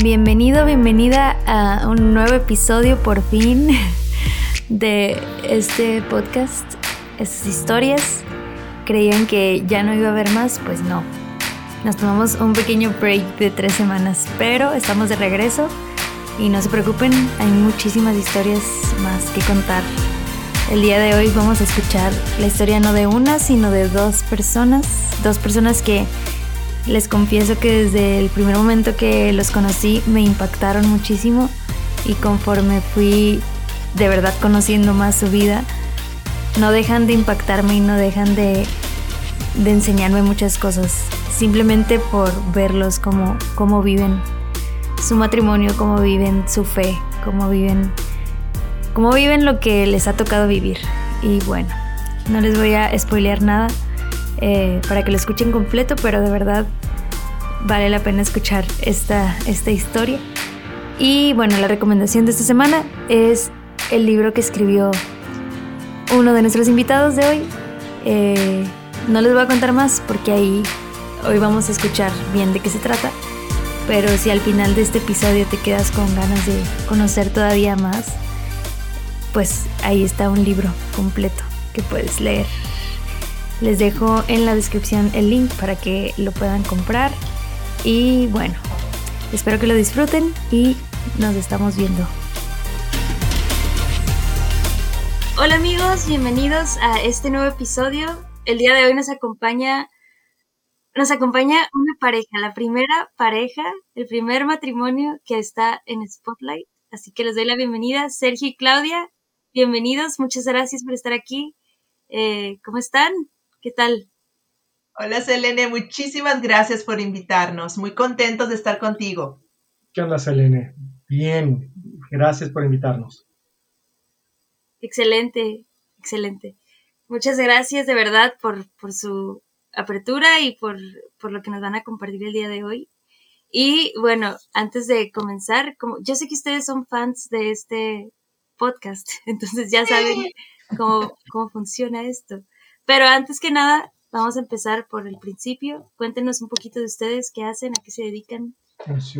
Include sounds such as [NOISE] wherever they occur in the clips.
Bienvenido, bienvenida a un nuevo episodio por fin [LAUGHS] de este podcast, estas historias. Creían que ya no iba a haber más, pues no. Nos tomamos un pequeño break de tres semanas, pero estamos de regreso y no se preocupen, hay muchísimas historias más que contar. El día de hoy vamos a escuchar la historia no de una, sino de dos personas, dos personas que les confieso que desde el primer momento que los conocí me impactaron muchísimo y conforme fui de verdad conociendo más su vida, no dejan de impactarme y no dejan de, enseñarme muchas cosas, simplemente por verlos como, cómo viven su matrimonio, cómo viven su fe, cómo viven, cómo viven lo que les ha tocado vivir. Y bueno, no les voy a spoilear nada eh, para que lo escuchen completo, pero de verdad vale la pena escuchar esta, esta historia. Y bueno, la recomendación de esta semana es el libro que escribió uno de nuestros invitados de hoy. Eh, no les voy a contar más porque ahí hoy vamos a escuchar bien de qué se trata. Pero si al final de este episodio te quedas con ganas de conocer todavía más, pues ahí está un libro completo que puedes leer. Les dejo en la descripción el link para que lo puedan comprar. Y bueno, espero que lo disfruten y nos estamos viendo. Hola amigos, bienvenidos a este nuevo episodio. El día de hoy nos acompaña nos acompaña una pareja, la primera pareja, el primer matrimonio que está en Spotlight. Así que les doy la bienvenida, Sergio y Claudia. Bienvenidos, muchas gracias por estar aquí. Eh, ¿Cómo están? ¿Qué tal? Hola Selene, muchísimas gracias por invitarnos. Muy contentos de estar contigo. ¿Qué onda Selene? Bien, gracias por invitarnos. Excelente, excelente. Muchas gracias de verdad por, por su apertura y por, por, lo que nos van a compartir el día de hoy. Y bueno, antes de comenzar, como yo sé que ustedes son fans de este podcast, [LAUGHS] entonces ya saben cómo, cómo funciona esto. Pero antes que nada, vamos a empezar por el principio. Cuéntenos un poquito de ustedes, qué hacen, a qué se dedican.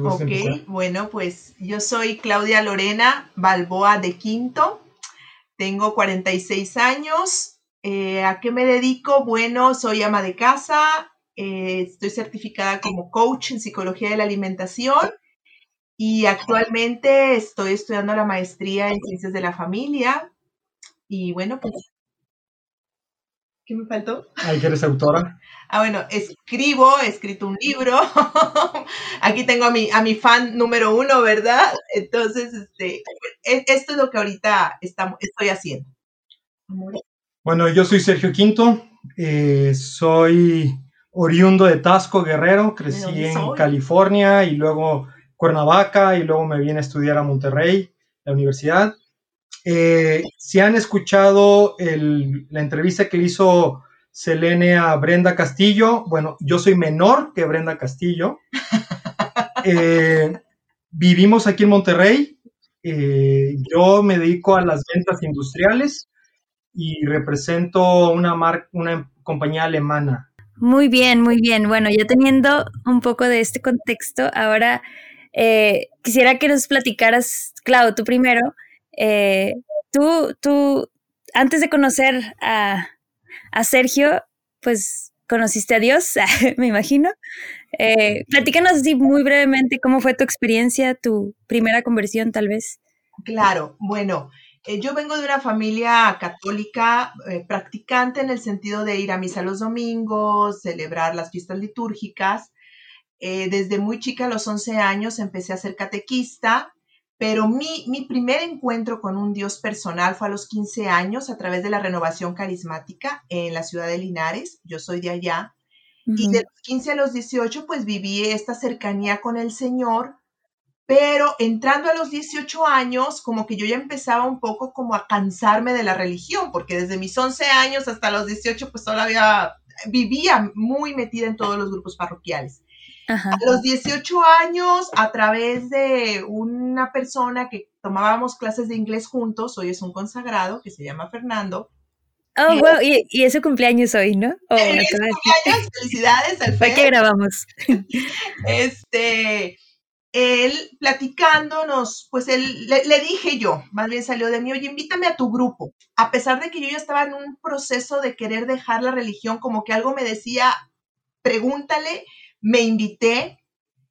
Ok, bueno, pues yo soy Claudia Lorena Balboa de Quinto, tengo 46 años. Eh, ¿A qué me dedico? Bueno, soy ama de casa, eh, estoy certificada como coach en psicología de la alimentación y actualmente estoy estudiando la maestría en ciencias de la familia. Y bueno, pues ¿Qué me faltó? Ay, que eres autora. Ah, bueno, escribo, he escrito un libro. [LAUGHS] Aquí tengo a mi, a mi fan número uno, ¿verdad? Entonces, este, e, esto es lo que ahorita estamos, estoy haciendo. Bueno, yo soy Sergio Quinto, eh, soy oriundo de Tasco, Guerrero, crecí en California y luego Cuernavaca y luego me vine a estudiar a Monterrey, la universidad. Eh, si han escuchado la entrevista que hizo Selene a Brenda Castillo, bueno, yo soy menor que Brenda Castillo. [LAUGHS] Eh, vivimos aquí en Monterrey. Eh, yo me dedico a las ventas industriales y represento una, una compañía alemana. Muy bien, muy bien. Bueno, ya teniendo un poco de este contexto, ahora quisiera que nos platicaras, Clau, tú primero, eh, tú, tú, antes de conocer a, Sergio, pues conociste a Dios, [LAUGHS] me imagino. Eh, platícanos así muy brevemente cómo fue tu experiencia, tu primera conversión tal vez. Claro, bueno, eh, yo vengo de una familia católica practicante en el sentido de ir a misa los domingos, celebrar las fiestas litúrgicas. desde muy chica, a los 11 años, empecé a ser catequista pero mi, mi, primer encuentro con un Dios personal fue a los 15 años a través de la renovación carismática en la ciudad de Linares. Yo soy de allá. Y de los 15 a los 18, pues viví esta cercanía con el Señor. Pero entrando a los 18 años, como que yo ya empezaba un poco como a cansarme de la religión, porque desde mis 11 años hasta los 18, pues todavía vivía muy metida en todos los grupos parroquiales. A los 18 años, a través de una persona que tomábamos clases de inglés juntos, hoy es un consagrado que se llama Fernando. Oh, wow, y, y es su cumpleaños hoy, ¿no? Oh, cumpleaños, felicidades [LAUGHS] al Fue que grabamos. Este, él platicándonos, pues él, le, dije yo, más bien salió de mí, oye, invítame a tu grupo. A pesar de que yo ya estaba en un proceso de querer dejar la religión, como que algo me decía, pregúntale, me invité,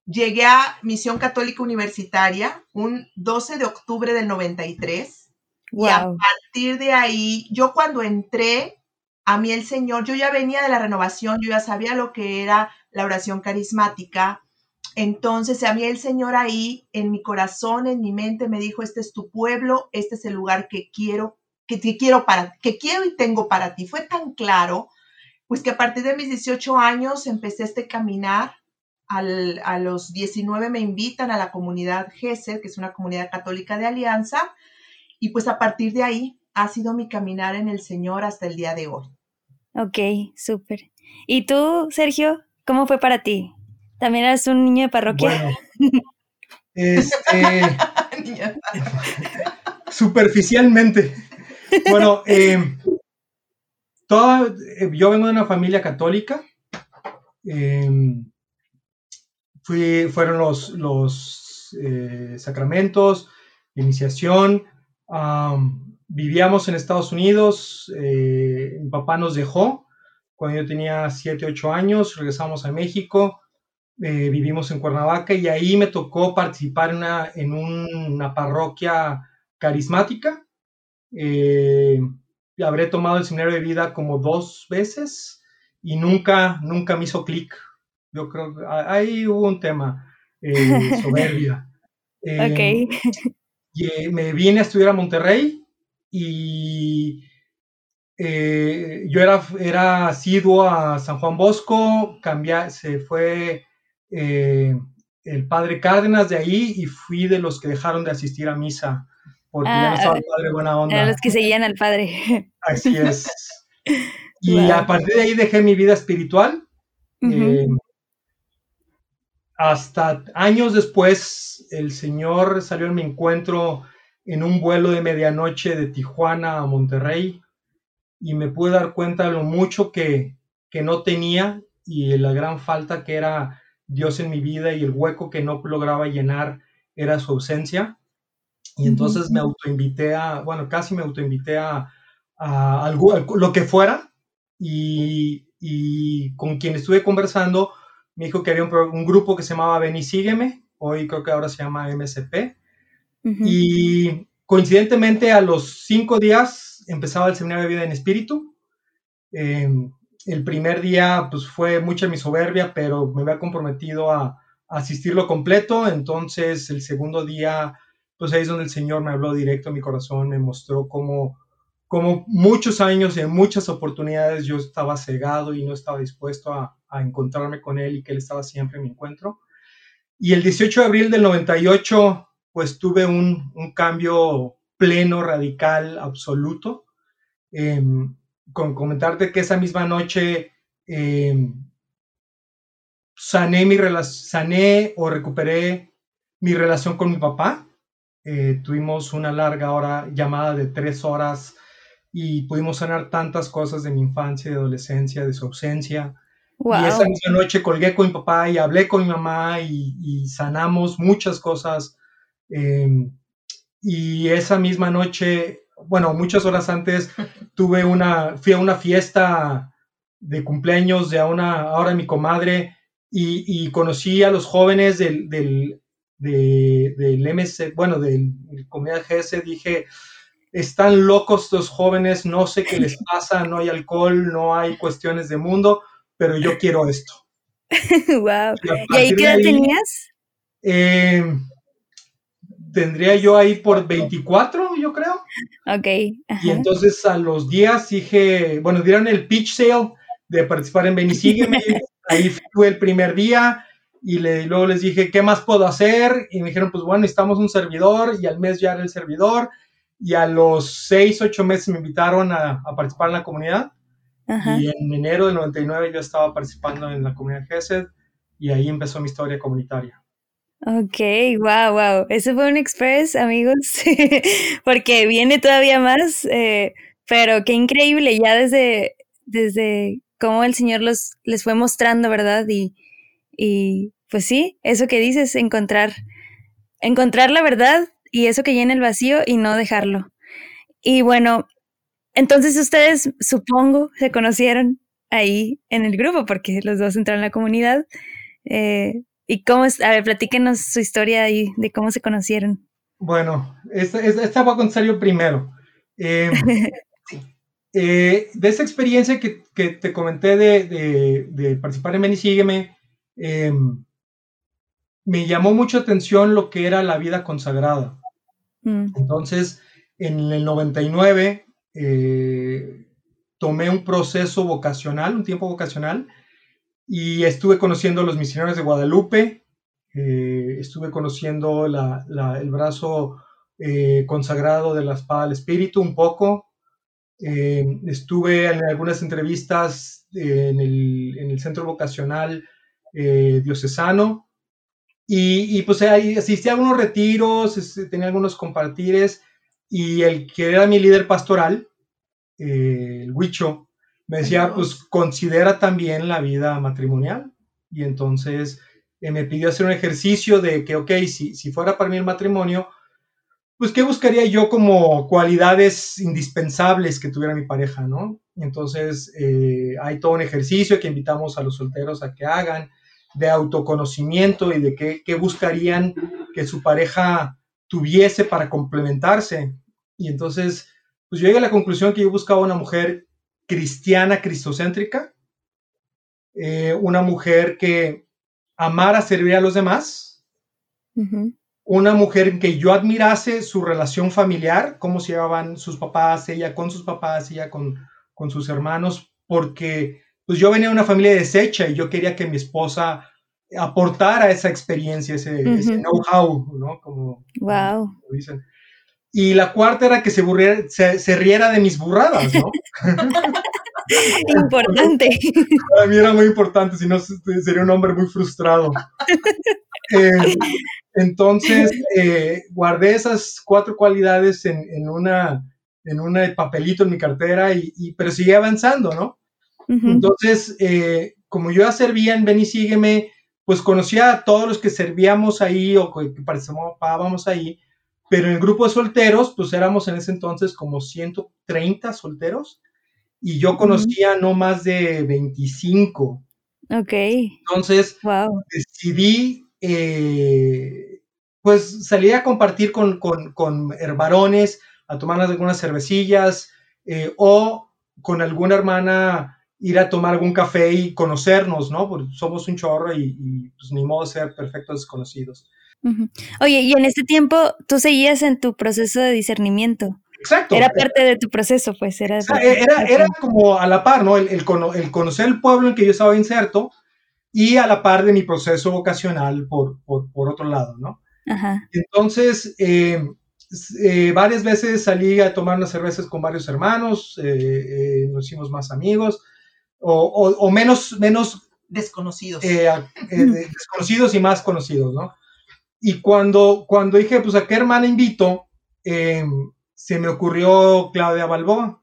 llegué a Misión Católica Universitaria un 12 de octubre del 93. Y a partir de ahí, yo cuando entré, a mí el Señor, yo ya venía de la renovación, yo ya sabía lo que era la oración carismática, entonces, a mí el Señor ahí, en mi corazón, en mi mente, me dijo, este es tu pueblo, este es el lugar que quiero, que, quiero para, que quiero y tengo para ti. Fue tan claro, pues que a partir de mis 18 años empecé este caminar. a los 19 me invitan a la comunidad GESED, que es una comunidad católica de alianza, y pues a partir de ahí ha sido mi caminar en el Señor hasta el día de hoy. Ok, súper. ¿Y tú, Sergio, cómo fue para ti? ¿También eres un niño de parroquia? [LAUGHS] este, [LAUGHS] superficialmente. Bueno, em, toda, eh, yo vengo de una familia católica. Em, fueron los, los eh, sacramentos, iniciación. vivíamos en Estados Unidos. Eh, mi papá nos dejó cuando yo tenía 7, 8 años. Regresamos a México. Vivimos en Cuernavaca y ahí me tocó participar en una, en una parroquia carismática. Habré tomado el seminario de vida como dos veces y nunca, nunca me hizo clic. Yo creo que ahí hubo un tema, eh, [LAUGHS] soberbia. ok. Y, me vine a estudiar a Monterrey y yo era, era asiduo a San Juan Bosco, cambié, se fue eh, el padre Cárdenas de ahí y fui de los que dejaron de asistir a misa porque ya no ah, estaba el padre buena onda. los que seguían al padre. Así es. [LAUGHS] Y a partir de ahí dejé mi vida espiritual. Eh, hasta años después, el Señor salió en mi encuentro en un vuelo de medianoche de Tijuana a Monterrey y me pude dar cuenta de lo mucho que, que no tenía y la gran falta que era Dios en mi vida y el hueco que no lograba llenar era su ausencia. Y entonces me autoinvité a, bueno, casi me autoinvité a, a, algo, lo que fuera. Y, con quien estuve conversando, me dijo que había un, grupo que se llamaba Ven y Sígueme. Hoy creo que ahora se llama MSP. Y coincidentemente a los cinco días empezaba el seminario de vida en espíritu. Em, el primer día pues fue mucha mi soberbia, pero me había comprometido a, asistirlo completo, entonces el segundo día pues ahí es donde el Señor me habló directo a mi corazón, me mostró cómo, como muchos años y en muchas oportunidades yo estaba cegado y no estaba dispuesto a, encontrarme con Él y que Él estaba siempre en mi encuentro. Y el 18 de abril del 98 pues tuve un, cambio pleno, radical, absoluto. Em, con comentarte que esa misma noche em, sané, mi sané o recuperé mi relación con mi papá. Eh, tuvimos una larga hora, llamada de tres horas, y pudimos sanar tantas cosas de mi infancia, de adolescencia, de su ausencia. Y esa misma noche colgué con mi papá y hablé con mi mamá y, sanamos muchas cosas. Em, y esa misma noche bueno, muchas horas antes [LAUGHS] tuve una, fui a una fiesta de cumpleaños de una, ahora mi comadre, y, conocí a los jóvenes del, del, del MC, bueno, del, Comunidad GS, dije, están locos estos jóvenes, no sé qué les pasa, no hay alcohol, no hay cuestiones de mundo, pero yo quiero esto. [LAUGHS] wow. ¿Y, ahí qué edad tenías? Eh, tendría yo ahí por 24, yo creo. Ok. Y entonces a los días dije, bueno, dieron el pitch sale de participar en Ven [LAUGHS] ahí fue el primer día y luego les dije, ¿qué más puedo hacer? Y me dijeron, pues bueno, necesitamos un servidor y al mes ya era el servidor. Y a los 6, 8 meses me invitaron a, participar en la comunidad. Y en enero del 99 yo estaba participando en la comunidad GESED y ahí empezó mi historia comunitaria. Ok, wow, wow. Eso fue un express, amigos, [LAUGHS] porque viene todavía más, eh, pero qué increíble, ya desde, desde cómo el Señor los, les fue mostrando, ¿verdad? Y, y pues sí, eso que dices, encontrar encontrar la verdad y eso que llena el vacío y no dejarlo. Y bueno, entonces ustedes, supongo, se conocieron ahí en el grupo porque los dos entraron en la comunidad. Eh, ¿Y cómo es? A ver, platíquenos su historia ahí de cómo se conocieron. Bueno, esta, esta voy a contar yo primero. [LAUGHS] Em, eh, de esa experiencia que, que te comenté de, de, participar en Menisígueme, eh, me llamó mucho atención lo que era la vida consagrada. Mm. Entonces, en el 99, eh, tomé un proceso vocacional, un tiempo vocacional, y estuve conociendo a los misioneros de Guadalupe, eh, estuve conociendo el brazo eh, consagrado de la espada del espíritu un poco, estuve en algunas entrevistas en el, centro vocacional diocesano, y, pues ahí asistí a algunos retiros, este, tenía algunos compartires, y el que era mi líder pastoral, eh, el Huicho, me decía, pues considera también la vida matrimonial. Y entonces eh, me pidió hacer un ejercicio de que, ok, si, si fuera para mí el matrimonio, pues qué buscaría yo como cualidades indispensables que tuviera mi pareja, ¿no? Entonces eh, hay todo un ejercicio que invitamos a los solteros a que hagan de autoconocimiento y de qué, qué buscarían que su pareja tuviese para complementarse. Y entonces, pues yo llegué a la conclusión que yo buscaba una mujer cristiana, cristocéntrica, eh, una mujer que amara servir a los demás, una mujer que yo admirase su relación familiar, cómo se llevaban sus papás, ella con sus papás, ella con, con sus hermanos, porque pues yo venía de una familia deshecha y yo quería que mi esposa aportara esa experiencia, ese, know-how, ¿no? Como, wow. dicen. Y la cuarta era que se, se, riera de mis burradas, ¿no? [LAUGHS] importante. [LAUGHS] Para mí era muy importante, si no sería un hombre muy frustrado. Eh, entonces, eh, guardé esas cuatro cualidades en, en, una, en un papelito en mi cartera, y, pero seguí avanzando, ¿no? Entonces, eh, como yo ya servía en Ven y Sígueme, pues conocía a todos los que servíamos ahí o que participábamos ahí, pero en el grupo de solteros, pues éramos en ese entonces como 130 solteros y yo conocía no más de 25. Ok. Entonces, decidí, eh, pues salir a compartir con, con, con herbarones, a tomar algunas cervecillas eh, o con alguna hermana ir a tomar algún café y conocernos, ¿no? Porque somos un chorro y, pues ni modo de ser perfectos desconocidos. Oye, y en este tiempo tú seguías en tu proceso de discernimiento. Exacto. Era parte de tu proceso, pues era. Era, era, como a la par, ¿no? El, el, conocer el pueblo en que yo estaba inserto y a la par de mi proceso vocacional por, por, por otro lado, ¿no? Ajá. Entonces, eh, eh, varias veces salí a tomar unas cervezas con varios hermanos, eh, nos hicimos más amigos o, menos, menos desconocidos. Eh, eh, [LAUGHS] desconocidos y más conocidos, ¿no? Y cuando, cuando dije, pues, ¿a qué hermana invito? Em, se me ocurrió Claudia Balboa.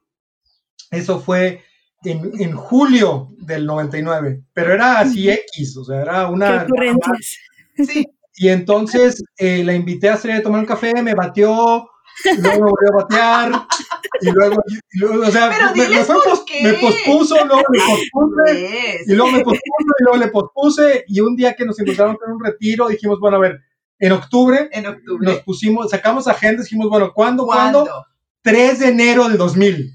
Eso fue en, julio del 99, pero era así X, o sea, era una... Sí. Y entonces eh, la invité a salir a tomar un café, me batió, luego me volvió a batear, y luego, o sea, me, me, pospuso, luego me pospuse, y luego me pospuso, y luego le pospuse, y un día que nos encontramos en un retiro, dijimos, bueno, a ver, en octubre, en octubre. nos pusimos, sacamos agenda, dijimos, bueno, ¿cuándo, ¿cuándo? 3 de enero del 2000.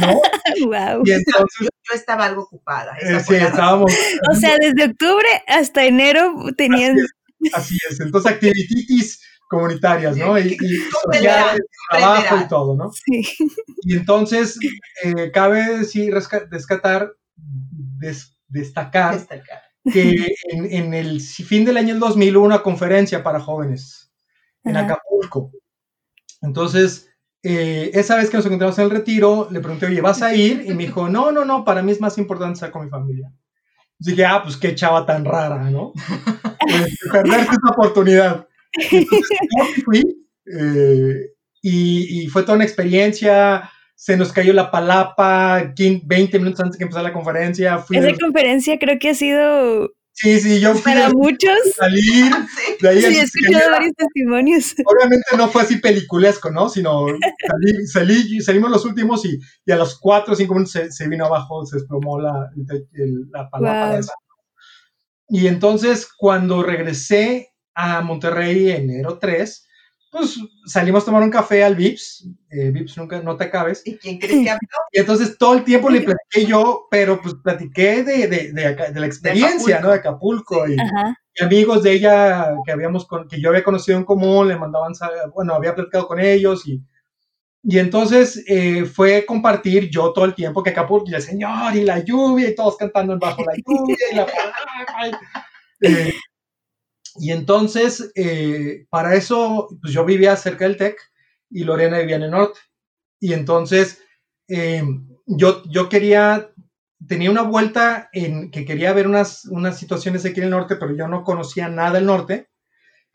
¿No? [LAUGHS] Wow. Y entonces, yo, estaba algo ocupada. Eh, sí, estábamos. O sea, desde octubre hasta enero tenían. Así es, así es. entonces activities comunitarias, ¿no? Y, sociales, trabajo y todo, ¿no? Sí. Y entonces, eh, cabe decir, rescatar, destacar, que en, el fin del año 2000 hubo una conferencia para jóvenes en Acapulco. Entonces, eh, esa vez que nos encontramos en el retiro, le pregunté, oye, ¿vas a ir? Y me dijo, no, no, no, para mí es más importante estar con mi familia. dije, ah, pues qué chava tan rara, ¿no? [LAUGHS] Este, perderte esa oportunidad. Entonces, [LAUGHS] fui, eh, y, fue toda una experiencia. Se nos cayó la palapa 20 minutos antes que empezara la conferencia. Esa conferencia creo que ha sido Sí, sí, yo fui Para muchos. Salir [LAUGHS] de ahí. Sí, he escuchado varios testimonios. Obviamente no fue así peliculesco, ¿no? Sino salí, salimos los últimos y, y, a los cuatro o cinco minutos se, vino abajo, se desplomó la, la palabra. Y entonces cuando regresé a Monterrey enero 3, pues salimos a tomar un café al Vips, eh, Vips nunca, no te acabes. ¿Y quién crees que habló? [LAUGHS] Y entonces todo el tiempo le [LAUGHS] platiqué yo, pero pues platiqué de, de, de, la experiencia, ¿no? De Acapulco y, amigos de ella que habíamos, que yo había conocido en común, le mandaban, bueno, había platicado con ellos y, y entonces eh, fue compartir yo todo el tiempo que Acapulco y el señor y la lluvia y todos cantando bajo la lluvia y la... [LAUGHS] Eh, y entonces, eh, para eso, pues yo vivía cerca del TEC y Lorena vivía en el norte. Y entonces, eh, yo, yo quería, tenía una vuelta en que quería ver unas, unas situaciones aquí en el norte, pero yo no conocía nada del norte.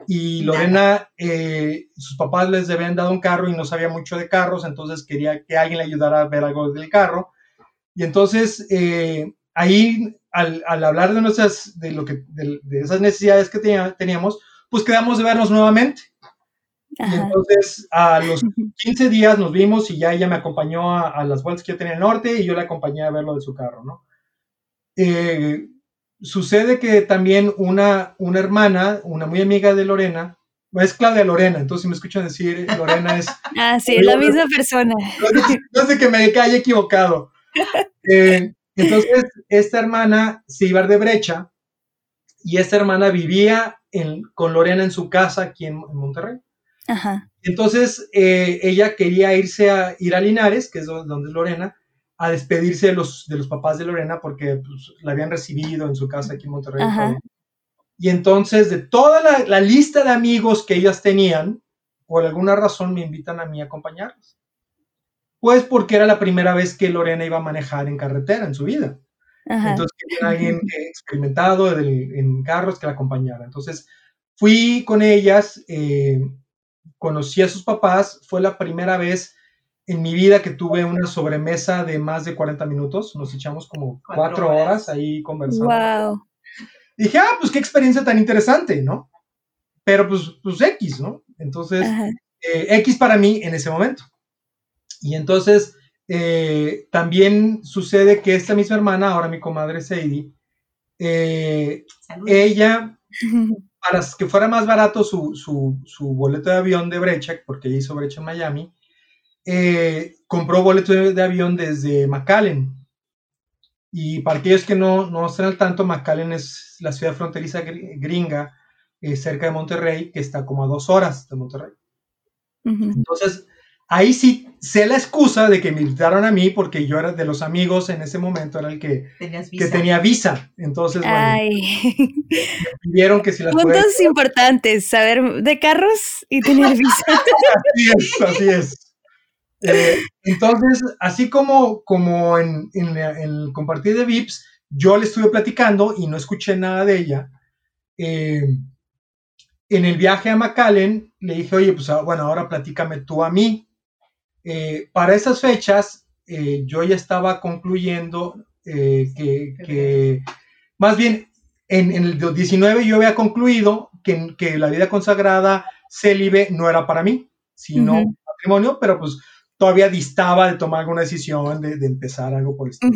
Y Lorena, eh, sus papás les habían dado un carro y no sabía mucho de carros, entonces quería que alguien le ayudara a ver algo del carro. Y entonces, ahí al, hablar de nuestras, de lo que, de, esas necesidades que teníamos, pues quedamos de vernos nuevamente. Y entonces a [LAUGHS] los 15 días nos vimos y ya ella me acompañó a, las vueltas que yo tenía en el norte y yo la acompañé a ver lo de su carro, ¿no? Eh, sucede que también una, una hermana, una muy amiga de Lorena, es Claudia Lorena, entonces si me escuchan decir Lorena es... [LAUGHS] ah, sí, es la misma persona. [LAUGHS] No sé que me haya equivocado. Eh, entonces, esta hermana se iba de brecha y esta hermana vivía con Lorena en su casa aquí en, Monterrey. Entonces, eh, ella quería irse a ir a Linares, que es donde es Lorena, a despedirse de los, de los papás de Lorena porque pues, la habían recibido en su casa aquí en Monterrey. Y entonces, de toda la, la, lista de amigos que ellas tenían, por alguna razón me invitan a mí a acompañarlos. Pues porque era la primera vez que Lorena iba a manejar en carretera en su vida. Entonces quería alguien [LAUGHS] experimentado en carros que la acompañara. Entonces fui con ellas, eh, conocí a sus papás, fue la primera vez en mi vida que tuve una sobremesa de más de 40 minutos, nos echamos como cuatro, horas. ahí conversando. Wow. dije, ah, pues qué experiencia tan interesante, ¿no? Pero pues, pues X, ¿no? Entonces, eh, X para mí en ese momento. Y entonces eh, también sucede que esta misma hermana, ahora mi comadre Sadie, eh, ella, [LAUGHS] para que fuera más barato su, su, boleto de avión de brecha, porque ella hizo brecha en Miami, eh, compró boleto de, avión desde McAllen. Y para aquellos que no, no estén al tanto, McAllen es la ciudad fronteriza gringa cerca de Monterrey, que está como a dos horas de Monterrey. Entonces, ahí sí sé la excusa de que me invitaron a mí porque yo era de los amigos en ese momento, era el que, que tenía visa. Entonces, bueno, me pidieron que si las Puntos importantes, saber de carros y tener visa. [LAUGHS] así es, así es. Eh, entonces, así como, como en, en, el compartir de VIPs, yo le estuve platicando y no escuché nada de ella. Eh, en el viaje a McAllen le dije, oye, pues ah, bueno, ahora platícame tú a mí. Eh, para esas fechas, eh, yo ya estaba concluyendo eh, que, más bien, en, el 19 yo había concluido que, que, la vida consagrada célibe no era para mí, sino matrimonio, pero pues todavía distaba de tomar alguna decisión, de, empezar algo por esto.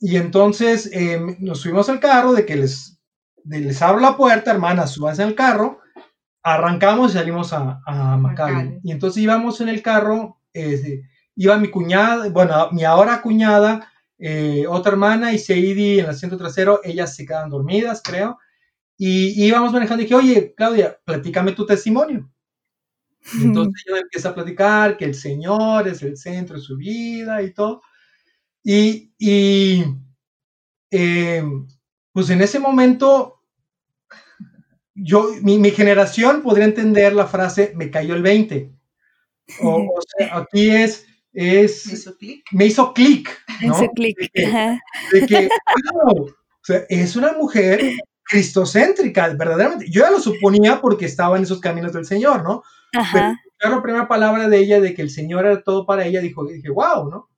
Y entonces nos subimos al carro, de que les, les abro la puerta, hermanas, súbanse al carro, arrancamos y salimos a, a Y entonces íbamos en el carro, eh, iba mi cuñada, bueno, mi ahora cuñada, eh, otra hermana y Seidi en el asiento trasero, ellas se quedan dormidas, creo. Y, íbamos manejando y dije, oye, Claudia, platícame tu testimonio. Y [LAUGHS] entonces ella empieza a platicar que el Señor es el centro de su vida y todo. Y, y eh, pues en ese momento yo, mi, generación podría entender la frase me cayó el 20. O, sea, aquí es, es me hizo clic. Me hizo clic. De que, o sea, es una mujer cristocéntrica, verdaderamente. Yo ya lo suponía porque estaba en esos caminos del Señor, ¿no? Pero la primera palabra de ella de que el Señor era todo para ella, dijo, dije, wow, ¿no?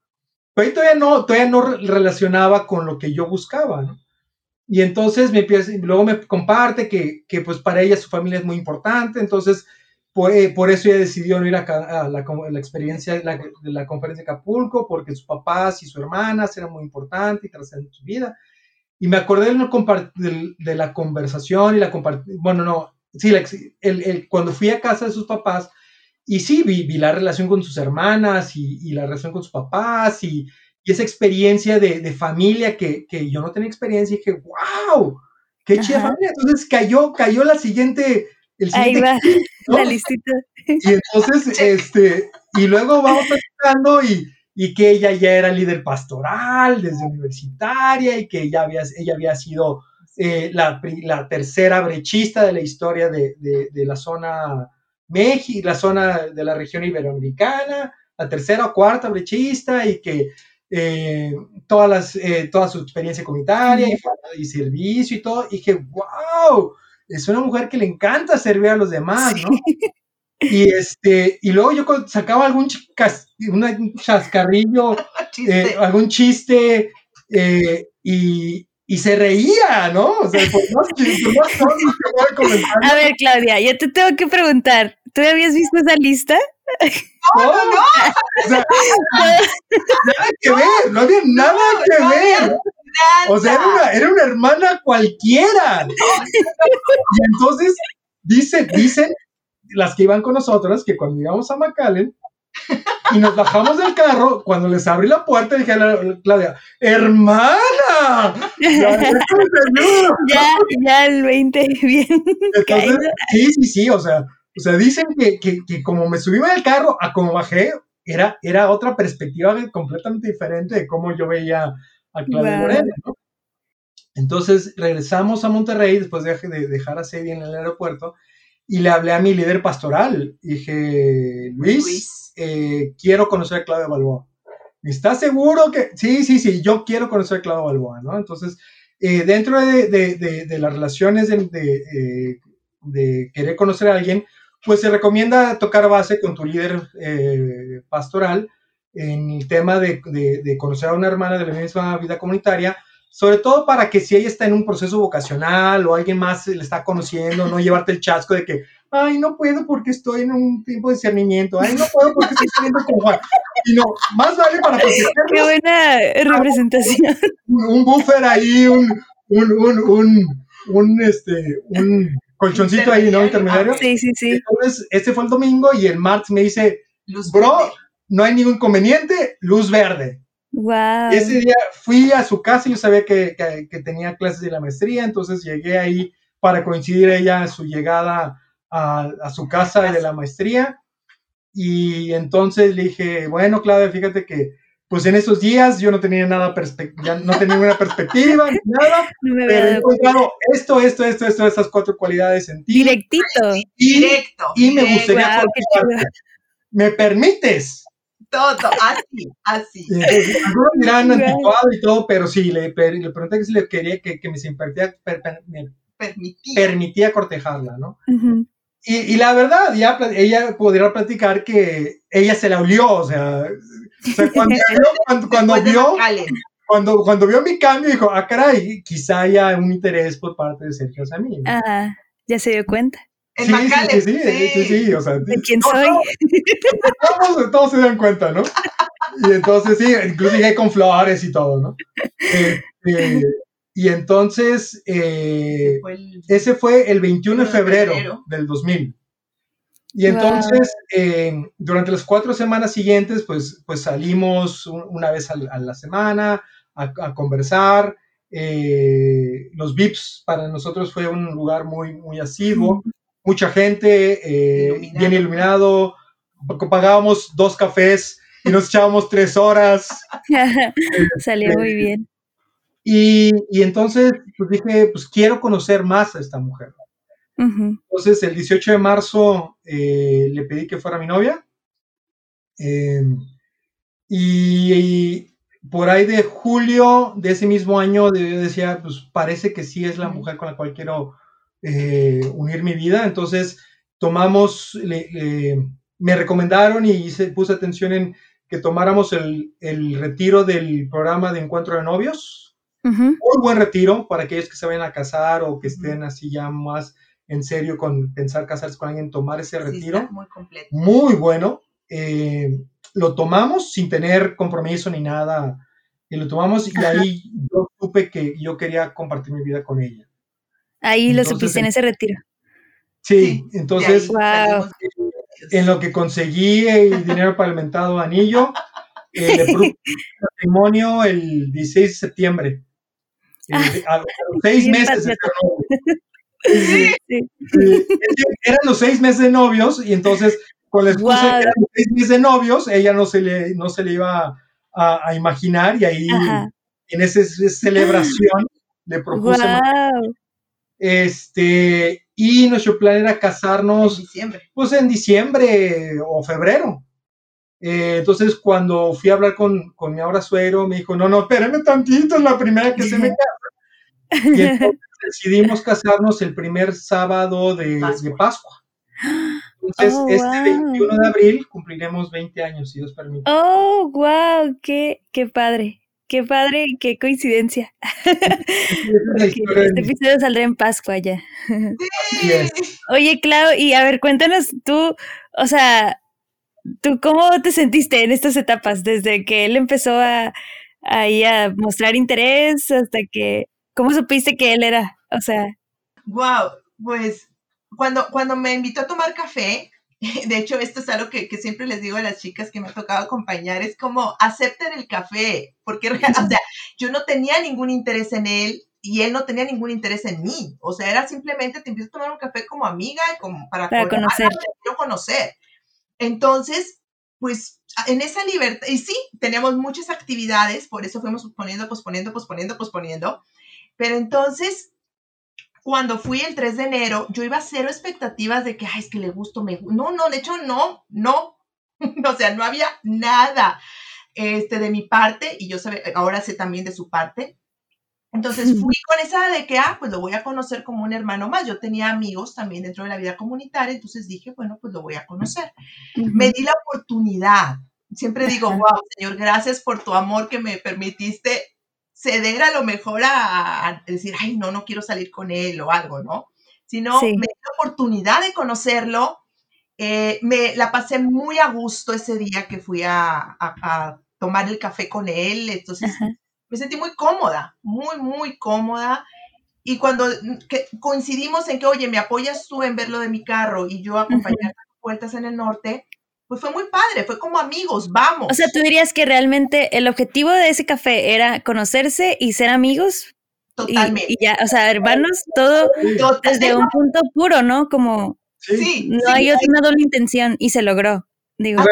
Pero ahí todavía no, todavía no relacionaba con lo que yo buscaba, ¿no? Y entonces me empieza, luego me comparte que, que, pues para ella su familia es muy importante, entonces por, eh, por eso ella decidió no ir a, a la, la, experiencia de la, de la, conferencia de Acapulco, porque sus papás y su hermanas eran muy importantes y trascendentes su vida. Y me acordé de, de la conversación y la bueno, no, sí, el, el, cuando fui a casa de sus papás, y sí, vi, vi la relación con sus hermanas y, y, la relación con sus papás y, y esa experiencia de, de familia que, que, yo no tenía experiencia y dije, wow, qué chida familia. Entonces cayó, cayó la siguiente, el siguiente. Ahí va, la listita. Y entonces, [LAUGHS] este, y luego vamos platicando y, y que ella ya era líder pastoral desde universitaria y que ella había, ella había sido eh, la, la, tercera brechista de la historia de, de, de la zona México, la zona de la región iberoamericana, la tercera o cuarta brechista y que eh, todas las, eh, toda su experiencia comunitaria y, servicio y todo, y dije, wow, es una mujer que le encanta servir a los demás, ¿no? Y, este, y luego yo sacaba algún un chascarrillo, [LAUGHS] eh, algún chiste, y, y, se reía, ¿no? O sea, pues, [LAUGHS] no, a ver, Claudia, yo te tengo que preguntar, ¿tú habías visto esa lista? No, no, no. O sea, nada que ver, no había nada que ver. O sea, era una, era una hermana cualquiera. Y entonces, dicen, dicen las que iban con nosotros que cuando llegamos a McAllen y nos bajamos del carro, cuando les abrí la puerta, dije a Claudia, ¡hermana! Ya, ya, [LAUGHS] el 20, bien. Entonces, sí, sí, sí, o sea, o sea, dicen que, que, que como me subí en el carro a como bajé, era, era otra perspectiva completamente diferente de cómo yo veía a Claudia Moreno, ¿no? Entonces regresamos a Monterrey después de, dejar a Sadie en el aeropuerto y le hablé a mi líder pastoral. Dije, Luis, Eh, quiero conocer a Claudia Balboa. ¿Estás seguro que.? Sí, sí, sí, yo quiero conocer a Claudia Balboa, ¿no? Entonces, eh, dentro de, de, de, las relaciones de, eh, de, querer conocer a alguien, pues se recomienda tocar base con tu líder eh, pastoral en el tema de, de, conocer a una hermana de la misma vida comunitaria, sobre todo para que si ella está en un proceso vocacional o alguien más le está conociendo, no llevarte el chasco de que, ay, no puedo porque estoy en un tiempo de discernimiento, ay, no puedo porque estoy saliendo con Juan. Y no, más vale para [LAUGHS] Qué buena representación. Un, buffer ahí, un, un, un, un, un, este, un colchoncito ahí, ¿no? Intermediario. Sí, sí, sí. Entonces, este fue el domingo y el martes me dice, luz bro, no hay ningún inconveniente, luz verde. Wow. Y ese día fui a su casa y yo sabía que, que, tenía clases de la maestría, entonces llegué ahí para coincidir ella en su llegada a, a su casa de la maestría. Y entonces le dije, bueno, Claudia, fíjate que pues en esos días yo no tenía nada ya no tenía ninguna perspectiva, nada, [LAUGHS] pero he encontrado esto, esto, esto, esto, estas cuatro cualidades en ti. Directito. Y, Directo. Y me gustaría ¿Me permites? Todo, así, así. algunos dirán anticuado y todo, pero sí, le, le pregunté que si le quería que, que me, me permitía. permitía cortejarla, ¿no? y, y, la verdad, ya ella podría platicar que ella se la olió, o sea, [LAUGHS] cuando, cuando, vio, cuando, cuando vio mi cambio, dijo, ah, caray, quizá haya un interés por parte de Sergio Samir. Ajá, ya se dio cuenta. Sí, sí, sí, sí, sí, o sea, ¿De quién soy? [LAUGHS] Todos, todos, se dan cuenta, ¿no? Y entonces, sí, incluso llegué con flores y todo, ¿no? Este, y entonces, eh, ese fue el 21 de febrero, febrero del 2000. Y entonces, eh, durante las cuatro semanas siguientes, pues, pues salimos una vez a, la semana a, conversar. Eh, los VIPs para nosotros fue un lugar muy, muy asiduo, mucha gente, eh, bien iluminado. Pagábamos dos cafés y nos echábamos tres horas. [LAUGHS] Salió muy bien. Y, y, entonces, pues dije, pues quiero conocer más a esta mujer. Entonces, el 18 de marzo eh, le pedí que fuera mi novia. Em, y, por ahí de julio de ese mismo año decía, pues parece que sí es la mujer con la cual quiero eh, unir mi vida. Entonces, tomamos, me recomendaron y hice, puse atención en que tomáramos el, el retiro del programa de encuentro de novios. Muy buen retiro para aquellos que se vayan a casar o que estén así ya más en serio con pensar casarse con alguien, tomar ese retiro. muy completo. Muy bueno. Eh, lo tomamos sin tener compromiso ni nada. Y lo tomamos y ahí yo supe que yo quería compartir mi vida con ella. Ahí lo supiste en ese retiro. Sí, entonces en lo que conseguí el dinero para el mentado anillo, eh, le [LAUGHS] matrimonio el 16 de septiembre. Eh, a, los seis meses. Eran los seis meses de novios y entonces con la excusa de eran los seis meses de novios, ella no se le, no se le iba a, imaginar y ahí en esa celebración le propuse. Este, y nuestro plan era casarnos en diciembre. pues en diciembre o febrero. Eh, entonces, cuando fui a hablar con, con, mi ahora suegro, me dijo, no, no, espérame tantito, es la primera que se me casa. [LAUGHS] [LAUGHS] Y entonces [LAUGHS] decidimos casarnos el primer sábado de Pascua. Entonces, oh, este 21 de abril cumpliremos 20 años, si Dios permite. ¡Oh, wow! ¡Qué, qué padre! Qué padre, qué coincidencia. [LAUGHS] este episodio saldrá en Pascua ya. Oye, Clau, y a ver, cuéntanos tú, o sea, ¿tú cómo te sentiste en estas etapas? Desde que él empezó a, a mostrar interés hasta que, ¿cómo supiste que él era? O sea. Wow, pues cuando, cuando me invitó a tomar café, [LAUGHS] de hecho, esto es algo que, siempre les digo a las chicas que me ha tocado acompañar, es como acepten el café, porque, o sea, yo no tenía ningún interés en él y él no tenía ningún interés en mí, o sea, era simplemente te empiezo a tomar un café como amiga, como para, conocer. Quiero conocer. Entonces, pues en esa libertad, y sí, teníamos muchas actividades, por eso fuimos posponiendo, posponiendo, posponiendo, posponiendo, pero entonces cuando fui el 3 de enero, yo iba a cero expectativas de que, ay, es que le gusto, me No, no, de hecho, no, no. [LAUGHS] o sea, no había nada este, de mi parte y yo sabe, ahora sé también de su parte. Entonces fui con esa de que, ah, pues lo voy a conocer como un hermano más. Yo tenía amigos también dentro de la vida comunitaria, entonces dije, bueno, pues lo voy a conocer. Me di la oportunidad. Siempre digo, wow, Señor, gracias por tu amor que me permitiste ceder a lo mejor a, decir, ay, no, no quiero salir con él o algo, ¿no? Sino me di la oportunidad de conocerlo. Eh, me la pasé muy a gusto ese día que fui a, tomar el café con él. Entonces me sentí muy cómoda, muy, muy cómoda. Y cuando coincidimos en que, oye, me apoyas tú en ver lo de mi carro y yo acompañar uh vueltas en el norte, pues fue muy padre, fue como amigos, vamos. O sea, tú dirías que realmente el objetivo de ese café era conocerse y ser amigos. Totalmente. Y, ya, o sea, hermanos, todo desde un punto puro, ¿no? Como sí, no hay una doble intención y se logró. Digo,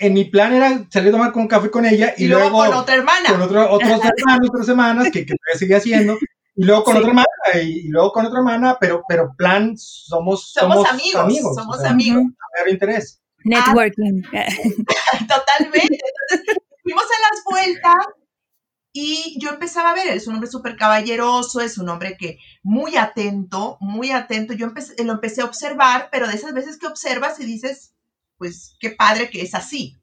en, mi plan era salir a tomar con café con ella y, luego, con otra hermana. Con otro, otros hermanos, otras semanas que, que todavía seguía haciendo. Y luego con otra hermana, y, luego con otra hermana, pero, pero plan, somos, somos, amigos, Somos amigos. A interés. Networking. [LAUGHS] totalmente. Entonces, fuimos a las vueltas y yo empezaba a ver, es un hombre súper caballeroso, es un hombre que muy atento, muy atento. Yo empecé, lo empecé a observar, pero de esas veces que observas y dices, pues qué padre que es así.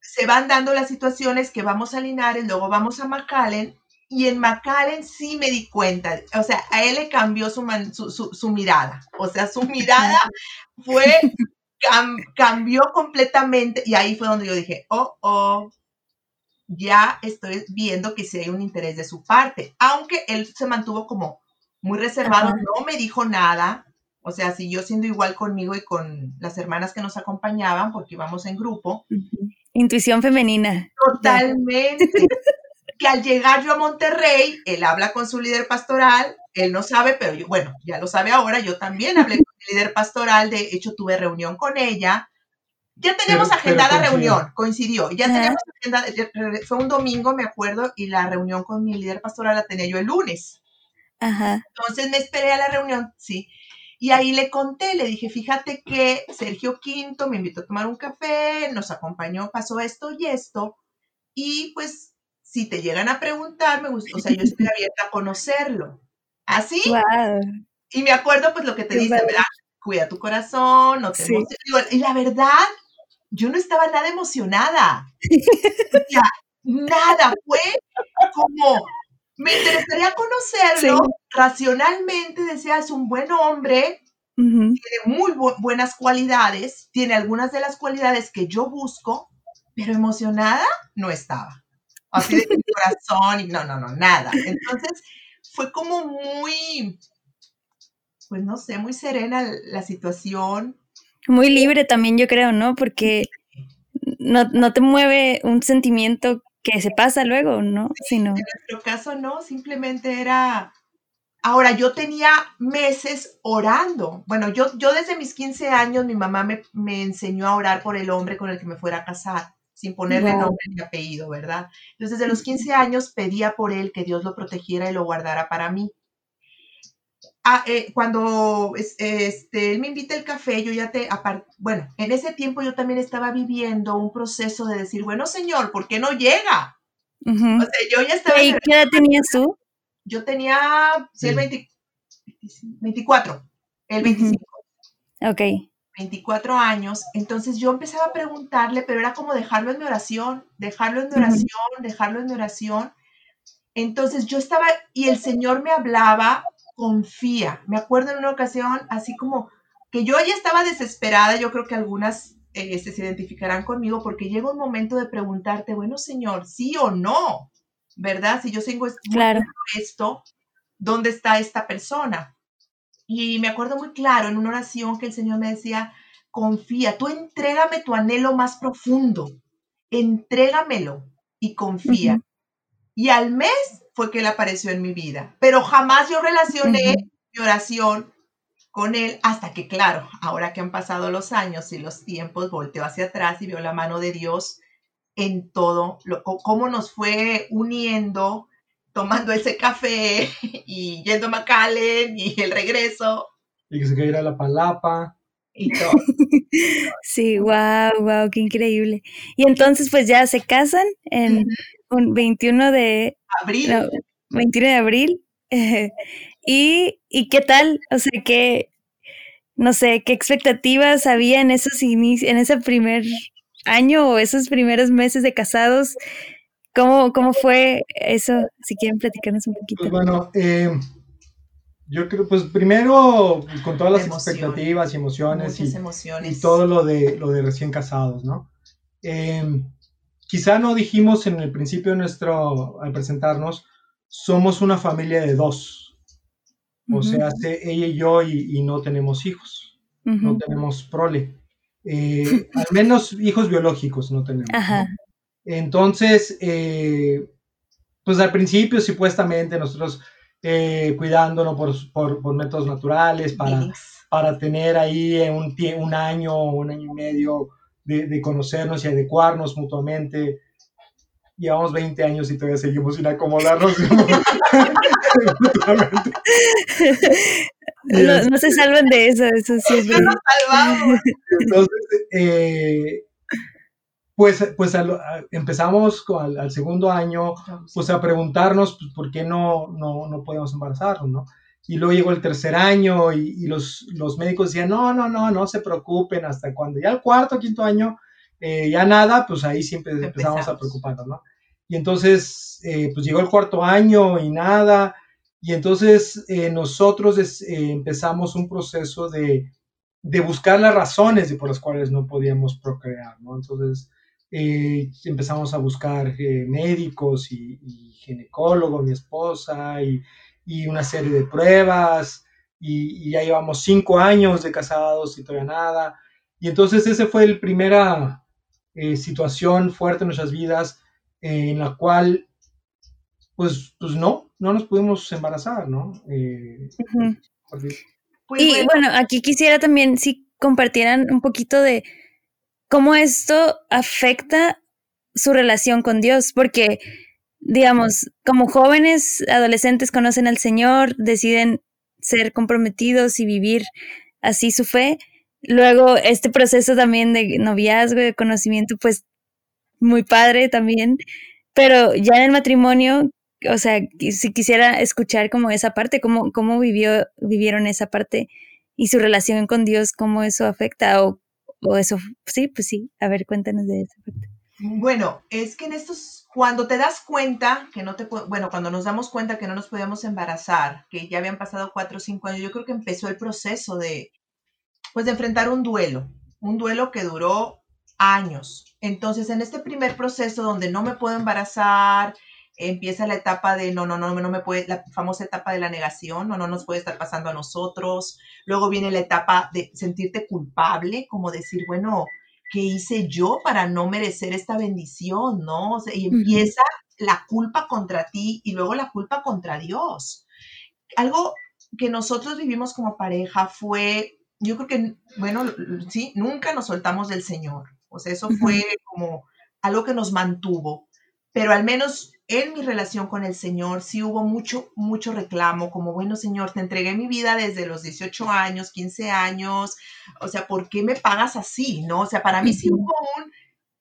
Se van dando las situaciones que vamos a Linares, luego vamos a McAllen, y en McAllen sí me di cuenta, o sea, a él le cambió su, su, su mirada, o sea, su mirada [LAUGHS] fue cambió completamente y ahí fue donde yo dije, oh, oh, ya estoy viendo que sí hay un interés de su parte, aunque él se mantuvo como muy reservado, no me dijo nada, o sea, siguió siendo igual conmigo y con las hermanas que nos acompañaban, porque íbamos en grupo. Intuición femenina. Totalmente. [LAUGHS] que al llegar yo a Monterrey, él habla con su líder pastoral, él no sabe, pero yo, bueno, ya lo sabe ahora, yo también hablé con el líder pastoral, de hecho tuve reunión con ella, ya teníamos agendada reunión, coincidió, ya teníamos agendada, fue un domingo, me acuerdo, y la reunión con mi líder pastoral la tenía yo el lunes. Ajá. Entonces me esperé a la reunión, sí. Y ahí le conté, le dije, fíjate que Sergio Quinto me invitó a tomar un café, nos acompañó, pasó esto y esto, y pues si te llegan a preguntar, me gusta, o sea, yo estoy [LAUGHS] abierta a conocerlo. Así. Y me acuerdo pues lo que te dice, ¿verdad? Cuida tu corazón, no te Y la verdad, yo no estaba nada emocionada. [LAUGHS] nada, fue como, me interesaría conocerlo, racionalmente decía, es un buen hombre, tiene muy buenas cualidades, tiene algunas de las cualidades que yo busco, pero emocionada no estaba. Así de mi corazón y no, no, no, nada. Entonces fue como muy, pues no sé, muy serena la situación. Muy libre también, yo creo, ¿no? Porque no, no te mueve un sentimiento que se pasa luego, ¿no? Sino... En nuestro caso no, simplemente era... Ahora, yo tenía meses orando. Bueno, yo, yo desde mis 15 años mi mamá me, me enseñó a orar por el hombre con el que me fuera a casar, sin ponerle nombre ni apellido, ¿verdad? Entonces, desde los 15 años pedía por él que Dios lo protegiera y lo guardara para mí. Ah, eh, cuando este, él me invita el café, yo ya te, bueno, en ese tiempo yo también estaba viviendo un proceso de decir, bueno, señor, ¿por qué no llega? O sea, yo ya estaba... ¿Y qué edad tenías tú? Yo tenía, sí, el 24, el 25. Ok. 24 años, entonces yo empezaba a preguntarle, pero era como dejarlo en mi oración, dejarlo en mi oración, dejarlo en mi oración. Entonces yo estaba, y el Señor me hablaba confía. Me acuerdo en una ocasión, así como que yo ya estaba desesperada, yo creo que algunas eh, se identificarán conmigo, porque llega un momento de preguntarte, bueno, Señor, sí o no, ¿verdad? Si yo tengo claro. esto, ¿dónde está esta persona? Y me acuerdo muy claro en una oración que el Señor me decía, confía, tú entrégame tu anhelo más profundo, entrégamelo y confía. Y al mes fue que él apareció en mi vida, pero jamás yo relacioné mi oración con él hasta que, claro, ahora que han pasado los años y los tiempos, volteó hacia atrás y vio la mano de Dios en todo, lo, cómo nos fue uniendo, tomando ese café [LAUGHS] y yendo a McAllen y el regreso. Y que se cayera la palapa. Y todo. [LAUGHS] sí, wow, wow, qué increíble. Y entonces pues ya se casan en un 21 de abril. 21 de abril. [LAUGHS] ¿Y, ¿Y qué tal? O sea, que, no sé, ¿qué expectativas había en esos inicios, en ese primer año o esos primeros meses de casados? ¿Cómo, cómo fue eso? Si quieren platicarnos un poquito. Pues bueno, eh, yo creo, pues primero con todas las expectativas y emociones y, emociones. y, todo lo de, lo de recién casados, ¿no? Eh, quizá no dijimos en el principio de nuestro, al presentarnos, somos una familia de dos. O sea, ella y yo y, no tenemos hijos, no tenemos prole. Eh, al menos hijos biológicos no tenemos. Entonces, eh, pues al principio supuestamente nosotros eh, cuidándonos por, por, métodos naturales para, para tener ahí un, un año, un año y medio de, conocernos y adecuarnos mutuamente. Llevamos 20 años y todavía seguimos sin acomodarnos. [LAUGHS] no, se salvan de eso, eso sí es Entonces, eh, pues, pues empezamos al, al, segundo año pues a preguntarnos pues, por qué no, no, no podemos embarazarnos, ¿no? Y luego llegó el tercer año y, los, los, médicos decían, no, no, no, no se preocupen, hasta cuando ya el cuarto, quinto año, eh, ya nada, pues ahí siempre empezamos, a preocuparnos, ¿no? Y entonces, eh, pues llegó el cuarto año y nada, y entonces eh, nosotros empezamos un proceso de, de, buscar las razones por las cuales no podíamos procrear, ¿no? Entonces empezamos a buscar médicos y, y ginecólogos, mi esposa, y y una serie de pruebas y, ya llevamos cinco años de casados y todavía nada. Y entonces esa fue la primera eh, situación fuerte en nuestras vidas eh, en la cual pues, pues no, no nos pudimos embarazar, ¿no? Eh, y bueno. aquí quisiera también si compartieran un poquito de cómo esto afecta su relación con Dios, porque digamos, como jóvenes, adolescentes conocen al Señor, deciden ser comprometidos y vivir así su fe. Luego, este proceso también de noviazgo, de conocimiento, pues muy padre también. Pero ya en el matrimonio, o sea, si quisiera escuchar como esa parte, cómo, cómo vivió, vivieron esa parte y su relación con Dios, cómo eso afecta o, o eso, sí, pues sí, a ver, cuéntanos de esa parte. Bueno, es que en estos, cuando te das cuenta que no te, bueno, cuando nos damos cuenta que no nos podíamos embarazar, que ya habían pasado cuatro o cinco años, yo creo que empezó el proceso de, pues, de enfrentar un duelo, un duelo que duró años. Entonces, en este primer proceso donde no me puedo embarazar, empieza la etapa de no, no, no, no me puede, la famosa etapa de la negación, no, no nos puede estar pasando a nosotros. Luego viene la etapa de sentirte culpable, como decir, bueno, ¿qué hice yo para no merecer esta bendición? ¿No? y empieza la culpa contra ti y luego la culpa contra Dios. Algo que nosotros vivimos como pareja fue, yo creo que, bueno, sí, nunca nos soltamos del Señor. O sea, eso fue como algo que nos mantuvo, pero al menos en mi relación con el Señor sí hubo mucho, mucho reclamo, como, bueno, Señor, te entregué mi vida desde los 18 años, 15 años, o sea, ¿por qué me pagas así? ¿No? O sea, para mí sí hubo un,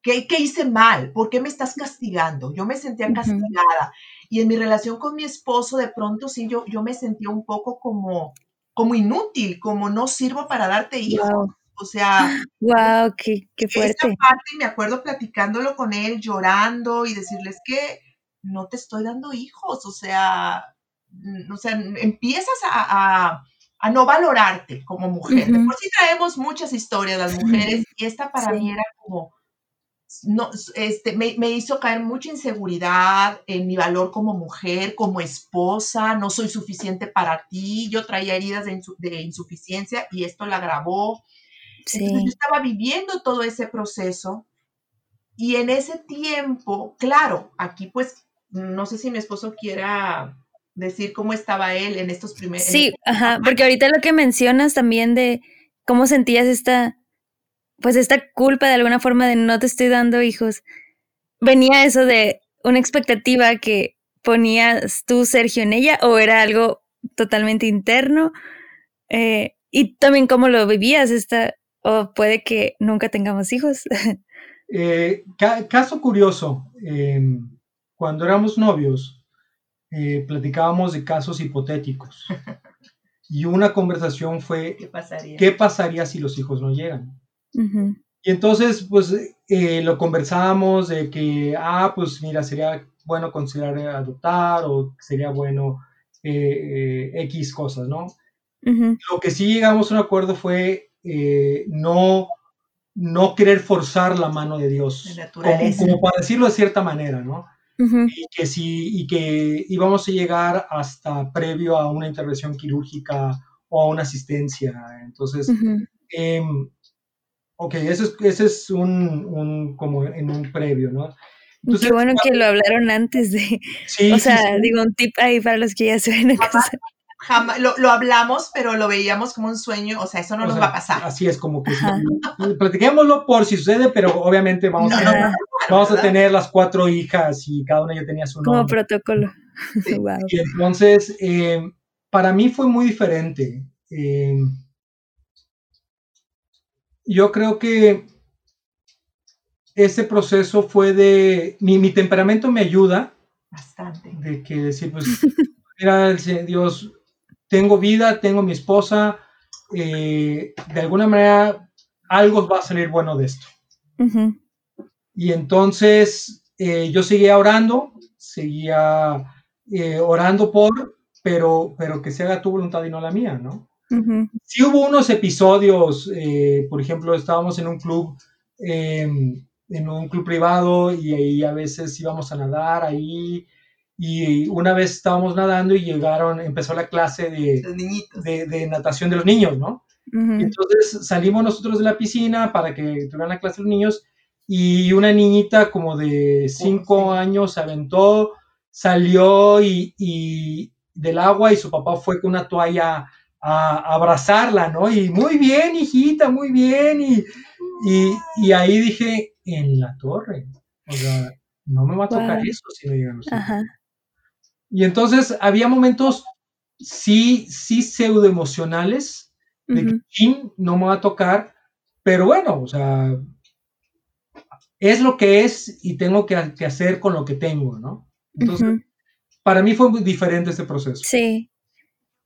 ¿qué, ¿qué, hice mal? ¿Por qué me estás castigando? Yo me sentía castigada. Y en mi relación con mi esposo, de pronto sí, yo, yo me sentía un poco como, como inútil, como no sirvo para darte hijos. O sea, [GASPS] wow, qué, qué fuerte. Esa parte me acuerdo platicándolo con él, llorando y decirles que no te estoy dando hijos, o sea, mm, o sea empiezas a, no valorarte como mujer. Por si traemos muchas historias las mujeres y esta para mí era como, no, este, me, hizo caer mucha inseguridad en mi valor como mujer, como esposa, no soy suficiente para ti, yo traía heridas de, insuficiencia y esto la agravó. Entonces yo estaba viviendo todo ese proceso y en ese tiempo, claro, aquí pues no sé si mi esposo quiera decir cómo estaba él en estos primeros. Sí, ajá, porque ahorita lo que mencionas también de cómo sentías esta, pues esta culpa de alguna forma de no te estoy dando hijos, venía eso de una expectativa que ponías tú, Sergio, en ella, o era algo totalmente interno, eh, y también cómo lo vivías, esta, o puede que nunca tengamos hijos. [LAUGHS] Eh, caso curioso, em, cuando éramos novios, eh, platicábamos de casos hipotéticos. [LAUGHS] Y una conversación fue, ¿qué pasaría, si los hijos no llegan? Y entonces, pues, eh, lo conversábamos de que, ah, pues mira, sería bueno considerar adoptar o sería bueno eh, X cosas, ¿no? Lo que sí llegamos a un acuerdo fue no, no querer forzar la mano de Dios, como, para decirlo de cierta manera, ¿no? Y, que si, y que íbamos a llegar hasta previo a una intervención quirúrgica o a una asistencia. Entonces, em, ok, ese es, ese es un, un, como en un previo, ¿no? Entonces, Qué bueno que lo hablaron antes de, o sea, digo, un tip ahí para los que ya se ven Jamás, lo, lo, hablamos, pero lo veíamos como un sueño, o sea, eso no nos va a pasar. Así es, como que platiquémoslo por si sucede, pero obviamente vamos, a, [LAUGHS] vamos a tener las cuatro hijas y cada una ya tenía su nombre. Como protocolo. [LAUGHS] Y entonces, eh, para mí fue muy diferente. Eh, yo creo que ese proceso fue de, mi, mi temperamento me ayuda. Bastante. De que decir, pues, [LAUGHS] mira, Dios, tengo vida, tengo mi esposa, eh, de alguna manera algo va a salir bueno de esto. Y entonces eh, yo seguía orando, seguía eh, orando por, pero, pero que se haga tu voluntad y no la mía, ¿no? Sí hubo unos episodios, por ejemplo, estábamos en un club, em, en un club privado y ahí a veces íbamos a nadar ahí y una vez estábamos nadando y llegaron, empezó la clase de, de, natación de los niños, ¿no? Entonces salimos nosotros de la piscina para que tuvieran la clase los niños y una niñita como de cinco años se aventó, salió y, del agua y su papá fue con una toalla a, abrazarla, ¿no? Y muy bien, hijita, muy bien. Y, y, ahí dije, en la torre, o sea, no me va a tocar eso si me llegan los y entonces había momentos sí, sí pseudo emocionales, de que no me va a tocar, pero bueno, o sea, es lo que es y tengo que, hacer con lo que tengo, ¿no? Entonces, para mí fue muy diferente este proceso. Sí.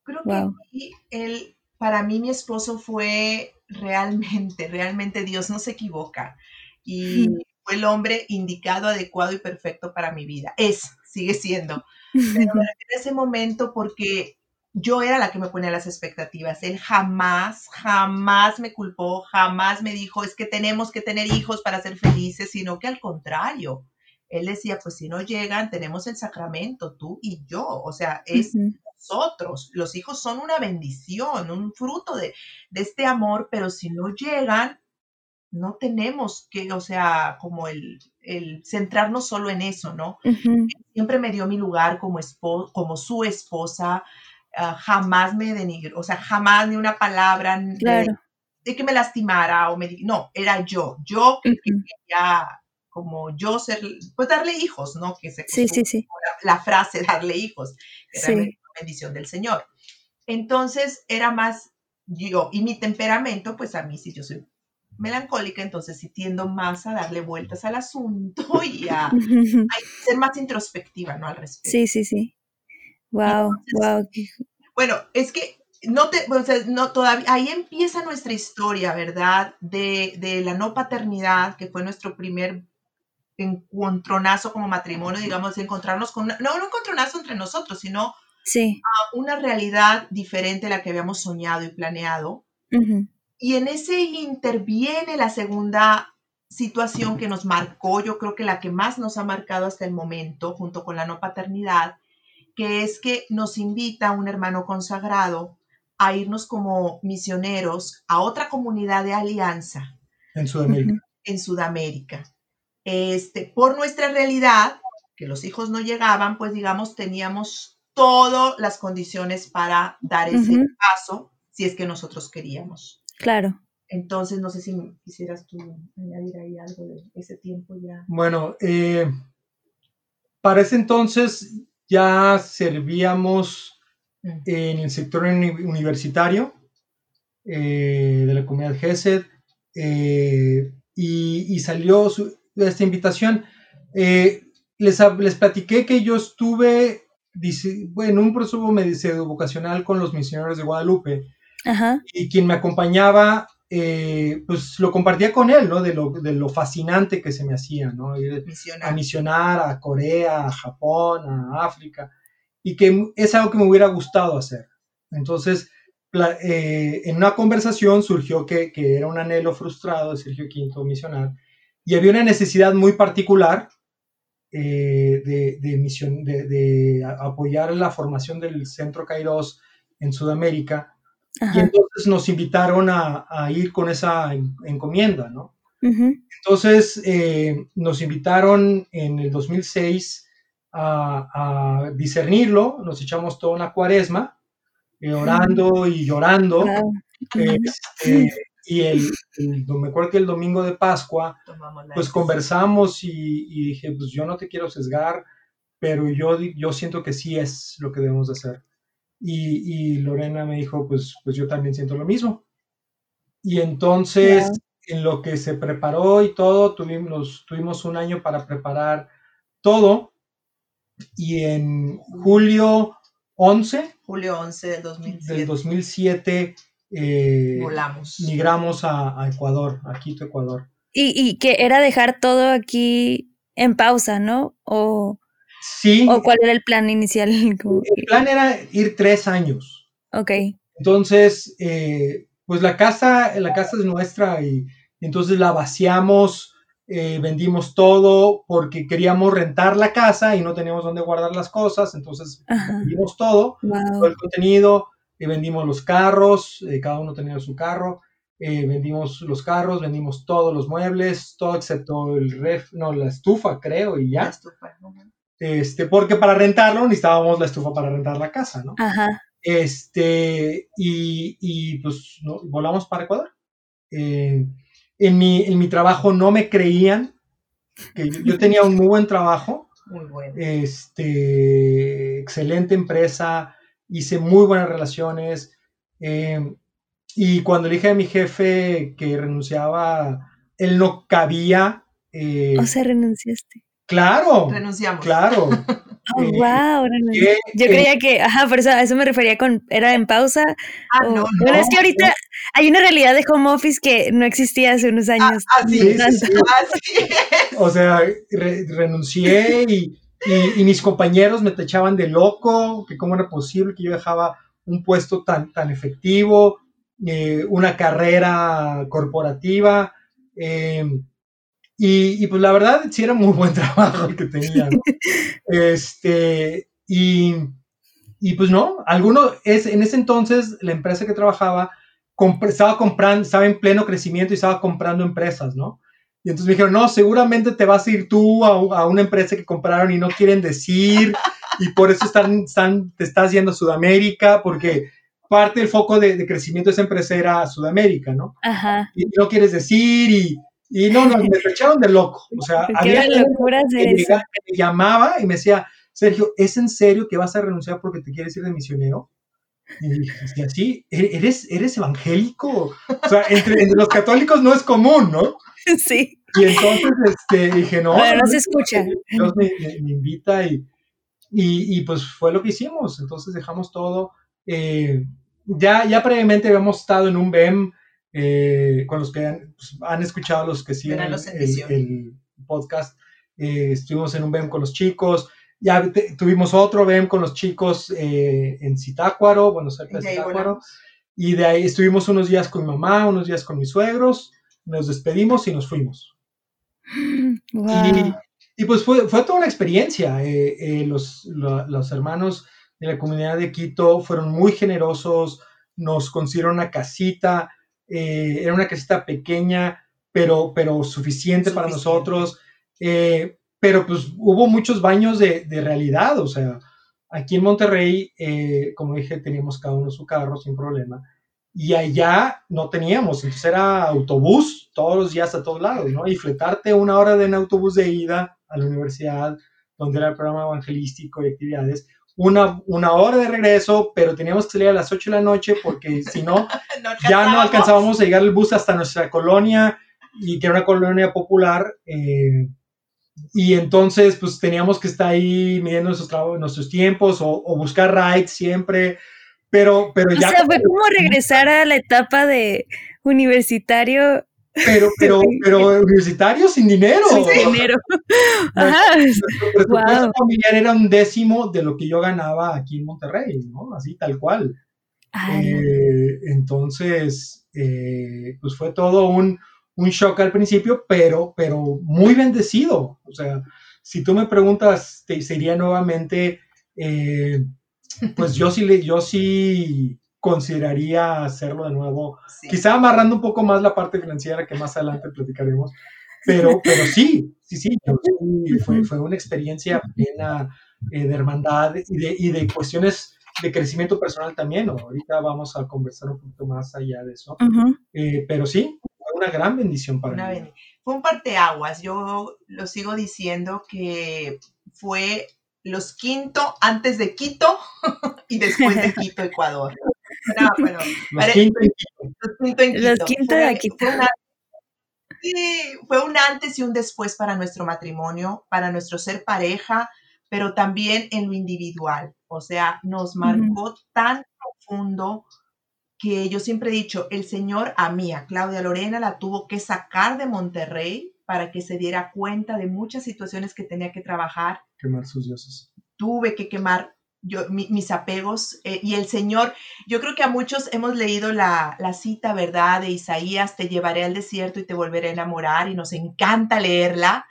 Creo que él, para mí mi esposo fue realmente, realmente Dios no se equivoca. Y fue el hombre indicado, adecuado y perfecto para mi vida. Es, sigue siendo. [LAUGHS] Pero en ese momento, porque yo era la que me ponía las expectativas. Él jamás, jamás me culpó, jamás me dijo, es que tenemos que tener hijos para ser felices, sino que al contrario, él decía, pues si no llegan, tenemos el sacramento, tú y yo, o sea, es nosotros, los hijos son una bendición, un fruto de, este amor, pero si no llegan, no tenemos que, o sea, como el, centrarnos solo en eso, ¿no? Siempre me dio mi lugar como, como su esposa, ah, jamás me denigró, o sea, jamás ni una palabra de, que me lastimara o me... No, era yo, yo que quería como yo ser, pues darle hijos, ¿no? Que se sí, sí, sí. [LAUGHS] La, frase darle hijos, que sí. una bendición del Señor. Entonces era más yo, y mi temperamento, pues a mí sí, yo soy melancólica, entonces sí tiendo más a darle vueltas al asunto [LAUGHS] y a, ser más introspectiva, ¿no? Al respecto. Sí, sí, sí. Wow, wow. Bueno, es que no te, o sea, no, todavía, ahí empieza nuestra historia, ¿verdad? De, de, la no paternidad, que fue nuestro primer encontronazo como matrimonio, digamos, encontrarnos con, una, no un encontronazo entre nosotros, sino sí. una realidad diferente a la que habíamos soñado y planeado. Y en ese interviene la segunda situación que nos marcó, yo creo que la que más nos ha marcado hasta el momento, junto con la no paternidad, que es que nos invita un hermano consagrado a irnos como misioneros a otra comunidad de alianza. En Sudamérica. En Sudamérica este, por nuestra realidad, que los hijos no llegaban, pues digamos, teníamos todas las condiciones para dar ese paso si es que nosotros queríamos. Claro. Entonces, no sé si quisieras tú añadir ahí algo de ese tiempo ya. Bueno, eh, para ese entonces ya servíamos en el sector universitario eh, de la comunidad GESED eh, y, y, salió, esta invitación. Eh, les, les platiqué que yo estuve en un proceso vocacional con los misioneros de Guadalupe y quien me acompañaba, eh, pues lo compartía con él, ¿no? De lo, de lo fascinante que se me hacía, ¿no? a misionar a Corea, a Japón, a África, y que es algo que me hubiera gustado hacer. Entonces, eh, en una conversación surgió que, que, era un anhelo frustrado de Sergio Quinto misionar, y había una necesidad muy particular eh, de, misión, de, apoyar la formación del Centro Kairos en Sudamérica. Y entonces nos invitaron a, ir con esa encomienda, ¿no? Entonces eh, nos invitaron en el 2006 a, discernirlo, nos echamos toda una cuaresma, eh, orando y llorando. Este, y el, me acuerdo que el domingo de Pascua, pues conversamos y, dije, pues yo no te quiero sesgar, pero yo, yo siento que sí es lo que debemos de hacer. Y, Lorena me dijo, pues, pues yo también siento lo mismo. Y entonces, en lo que se preparó y todo, tuvimos, tuvimos un año para preparar todo. Y en julio 11. Julio 11 del 2007. Del 2007 eh, Volamos. migramos a, Ecuador, a Quito, Ecuador. Y, que era dejar todo aquí en pausa, ¿no? O, sí. ¿O cuál era el plan inicial? El [LAUGHS] plan era ir tres años. Ok. Entonces, eh, pues la casa, la casa es nuestra y, entonces la vaciamos, eh, vendimos todo porque queríamos rentar la casa y no teníamos dónde guardar las cosas, entonces vendimos todo, todo el contenido, vendimos los carros, eh, cada uno tenía su carro, eh, vendimos los carros, vendimos todos los muebles, todo excepto el ref, no, la estufa, creo, y ya. Este, porque para rentarlo necesitábamos la estufa para rentar la casa, ¿no? Ajá. Este, y, pues volamos para Ecuador. Eh, en, mi, en mi trabajo no me creían, que yo, tenía un muy buen trabajo. Muy bueno. Este, excelente empresa, hice muy buenas relaciones. Eh, y cuando le dije a mi jefe que renunciaba, él no cabía. Eh, o sea, renunciaste. Claro. Renunciamos. Claro. [LAUGHS] Oh, wow. Yo creía que, ajá, por eso a eso me refería con, era en pausa. Ah, no, Bueno, es que ahorita hay una realidad de home office que no existía hace unos ah, años. así, es, así O sea, renuncié y, y, mis compañeros me tachaban de loco, que cómo era posible que yo dejaba un puesto tan, tan efectivo, eh, una carrera corporativa. Eh, y, pues la verdad sí era muy buen [LAUGHS] trabajo el que tenía. [LAUGHS] este, y, y, pues no, alguno, es, en ese entonces la empresa que trabajaba estaba comprando, estaba en pleno crecimiento y estaba comprando empresas, ¿no? Y entonces me dijeron, no, seguramente te vas a ir tú a, a una empresa que compraron y no quieren decir, y por eso están, están, te estás yendo a Sudamérica, porque parte del foco de, de crecimiento de esa empresa era Sudamérica, ¿no? Ajá. Y no quieres decir, y y no, no, me echaron de loco. O sea, había que, me llamaba y me decía, Sergio, ¿es en serio que vas a renunciar porque te quieres ir de misionero? Y dije, así, ¿eres, eres evangélico? O sea, entre, los católicos no es común, ¿no? [LAUGHS] Sí. Y entonces este, dije, no. Pero no se escucha. Dios me, invita y, y, y, pues fue lo que hicimos. Entonces dejamos todo. Eh, ya, ya previamente habíamos estado en un BEM eh, con los que han, pues, han, escuchado, los que siguen el, podcast. Eh, estuvimos en un BEM con los chicos, ya tuvimos otro BEM con los chicos eh, en Zitácuaro, bueno, cerca de Zitácuaro, y de ahí estuvimos unos días con mi mamá, unos días con mis suegros, nos despedimos y nos fuimos. [LAUGHS] Y, pues fue, fue, toda una experiencia. los, los hermanos de la comunidad de Quito fueron muy generosos, nos consiguieron una casita, eh, era una casita pequeña, pero, pero suficiente, para nosotros. Eh, pero pues hubo muchos baños de, de, realidad, o sea, aquí en Monterrey, eh, como dije, teníamos cada uno su carro sin problema. Y allá no teníamos, entonces era autobús todos los días a todos lados, ¿no? Y fletarte una hora de en autobús de ida a la universidad, donde era el programa evangelístico y actividades, una, una hora de regreso, pero teníamos que salir a las 8 de la noche porque [LAUGHS] si no, ya no alcanzábamos a llegar el bus hasta nuestra colonia y que era una colonia popular. Eh, y entonces, pues teníamos que estar ahí midiendo nuestros, nuestros tiempos o, o, buscar rides siempre. Pero, pero ya. O sea, fue como regresar a la etapa de universitario pero, pero, pero universitario sin dinero. Sin dinero. [LAUGHS] Ajá. Nuestro familiar era un décimo de lo que yo ganaba aquí en Monterrey, ¿no? Así tal cual. Eh, entonces, eh, pues fue todo un, un, shock al principio, pero, pero muy bendecido. O sea, si tú me preguntas, te sería nuevamente, eh, pues yo sí, yo sí consideraría hacerlo de nuevo, quizá amarrando un poco más la parte financiera que más adelante platicaremos, pero, [LAUGHS] pero sí, sí, sí, fue, fue, una experiencia plena eh, de hermandad y de, y de, cuestiones de crecimiento personal también, ahorita vamos a conversar un poquito más allá de eso, eh, pero sí, fue una gran bendición para mí. Fue un parteaguas, yo lo sigo diciendo que fue los Quinto antes de Quito [LAUGHS] y después de [LAUGHS] Quito, Ecuador. No, bueno, los, quinto los Quinto de Quito. Fue, una, sí, fue un antes y un después para nuestro matrimonio, para nuestro ser pareja, pero también en lo individual. O sea, nos marcó tan profundo que yo siempre he dicho, el Señor a mí, a Claudia Lorena, la tuvo que sacar de Monterrey para que se diera cuenta de muchas situaciones que tenía que trabajar. Quemar sus dioses. Tuve que quemar yo, mis apegos eh, y el Señor, yo creo que a muchos hemos leído la, la, cita, ¿verdad? De Isaías, te llevaré al desierto y te volveré a enamorar y nos encanta leerla.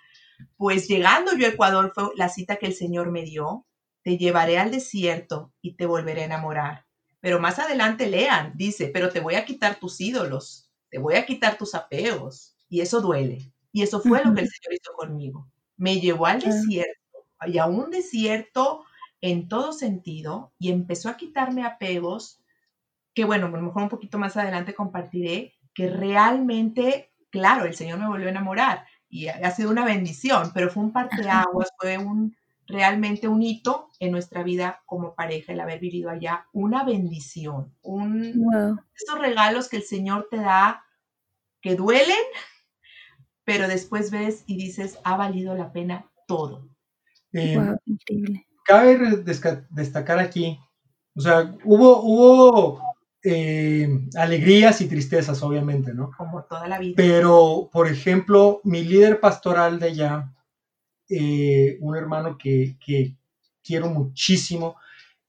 Pues llegando yo a Ecuador fue la cita que el Señor me dio, te llevaré al desierto y te volveré a enamorar. Pero más adelante lean, dice, pero te voy a quitar tus ídolos, te voy a quitar tus apegos y eso duele. Y eso fue lo que el Señor hizo conmigo. Me llevó al desierto, y a un desierto en todo sentido, y empezó a quitarme apegos, que bueno, a lo mejor un poquito más adelante compartiré, que realmente, claro, el Señor me volvió a enamorar y ha sido una bendición, pero fue un parteaguas, fue un realmente un hito en nuestra vida como pareja el haber vivido allá, una bendición, un esos regalos que el Señor te da que duelen, pero después ves y dices, ha valido la pena todo. Eh, increíble. Cabe destacar aquí, o sea, hubo, hubo eh, alegrías y tristezas, obviamente, ¿no? Como toda la vida. Pero, por ejemplo, mi líder pastoral de allá, eh, un hermano que, quiero muchísimo,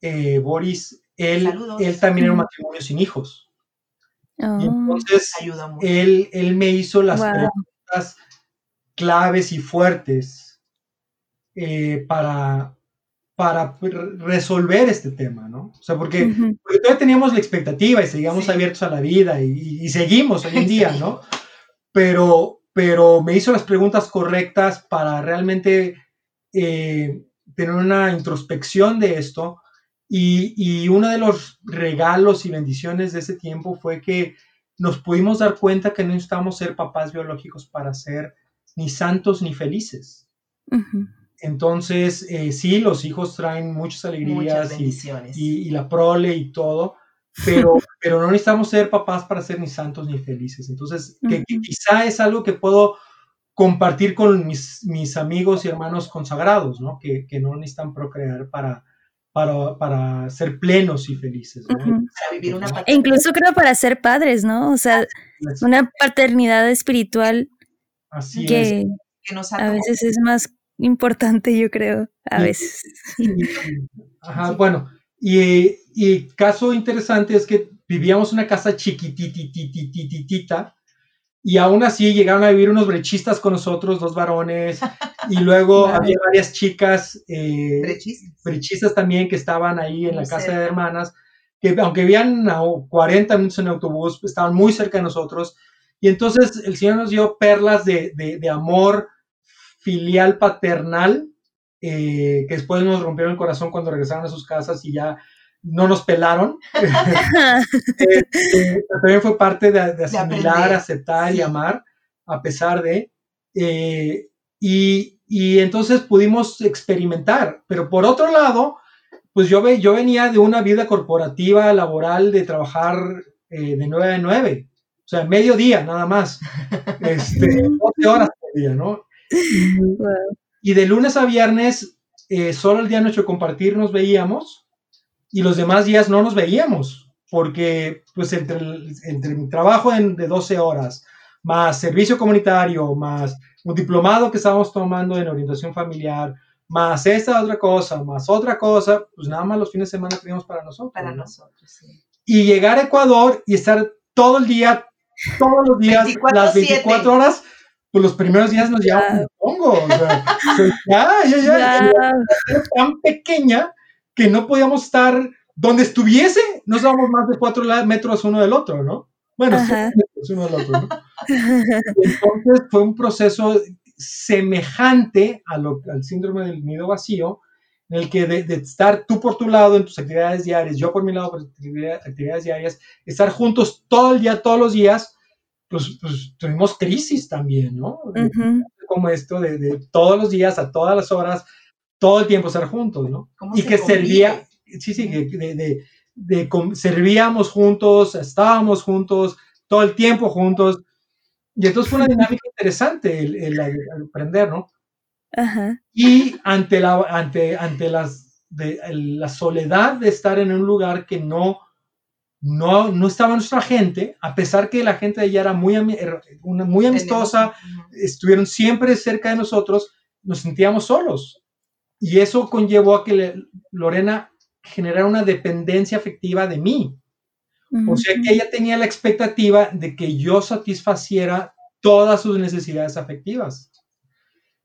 eh, Boris, él, él también era un matrimonio sin hijos. Y oh. entonces, él, él me hizo las preguntas claves y fuertes para, para resolver este tema, ¿no? O sea, porque, todavía teníamos la expectativa y seguíamos abiertos a la vida y, seguimos hoy en [LAUGHS] día, ¿no? Pero, pero me hizo las preguntas correctas para realmente eh, tener una introspección de esto y, y uno de los regalos y bendiciones de ese tiempo fue que nos pudimos dar cuenta que no necesitamos ser papás biológicos para ser ni santos ni felices. Entonces, eh, sí, los hijos traen muchas alegrías y, la prole y todo, pero, [LAUGHS] pero no necesitamos ser papás para ser ni santos ni felices. Entonces, que, quizá es algo que puedo compartir con mis, mis amigos y hermanos consagrados, ¿no? Que, que no necesitan procrear para, para, para, ser plenos y felices. ¿no? Para vivir una e incluso creo para ser padres, ¿no? O sea, una paternidad espiritual Así que, que nos a veces es más importante, yo creo, a veces. Ajá, bueno, y, y, caso interesante es que vivíamos en una casa chiquitititititita y aún así llegaron a vivir unos brechistas con nosotros, dos varones, y [LAUGHS] luego había varias chicas eh, brechistas. también que estaban ahí en la casa de hermanas, que aunque vivían a 40 minutos en autobús, estaban muy cerca de nosotros. Y entonces el Señor nos dio perlas de, de, de amor, filial paternal, eh, que después nos rompieron el corazón cuando regresaron a sus casas y ya no nos pelaron. Eh, [LAUGHS] eh, también fue parte de, asimilar, aceptar y amar, a pesar de. y, entonces pudimos experimentar. Pero por otro lado, pues yo, yo venía de una vida corporativa, laboral, de trabajar de 9 a 9. O sea, medio día nada más. [LAUGHS] Este, 12 horas por día, ¿no? Y de lunes a viernes, eh, solo el día nuestro compartir nos veíamos y los demás días no nos veíamos, porque pues entre, entre mi trabajo de 12 horas, más servicio comunitario, más un diplomado que estábamos tomando en orientación familiar, más esta otra cosa, más otra cosa, pues nada más los fines de semana teníamos para nosotros. Para nosotros, sí. Y llegar a Ecuador y estar todo el día, todos los días, las 24 horas pues los primeros días nos llevamos un pongo. O sea, [LAUGHS] ya, ya, ya. Era tan pequeña que no podíamos estar donde estuviese, nos dábamos más de cuatro metros uno del otro, ¿no? Bueno, metros uno del otro, ¿no? Entonces fue un proceso semejante a lo, al síndrome del nido vacío, en el que de, de, estar tú por tu lado en tus actividades diarias, yo por mi lado por actividades diarias, estar juntos todo el día, todos los días, pues, pues, tuvimos crisis también, ¿no? Como esto de, todos los días, a todas las horas, todo el tiempo estar juntos, ¿no? Y que servía, sí, sí, de, de, servíamos juntos, estábamos juntos, todo el tiempo juntos. Y entonces fue una dinámica [LAUGHS] interesante el, aprender, ¿no? Y ante la, ante, ante las, de, la soledad de estar en un lugar que no no, no estaba nuestra gente, a pesar que la gente de allá era muy, muy amistosa, estuvieron siempre cerca de nosotros, nos sentíamos solos. Y eso conllevó a que Lorena generara una dependencia afectiva de mí. O sea que ella tenía la expectativa de que yo satisfaciera todas sus necesidades afectivas.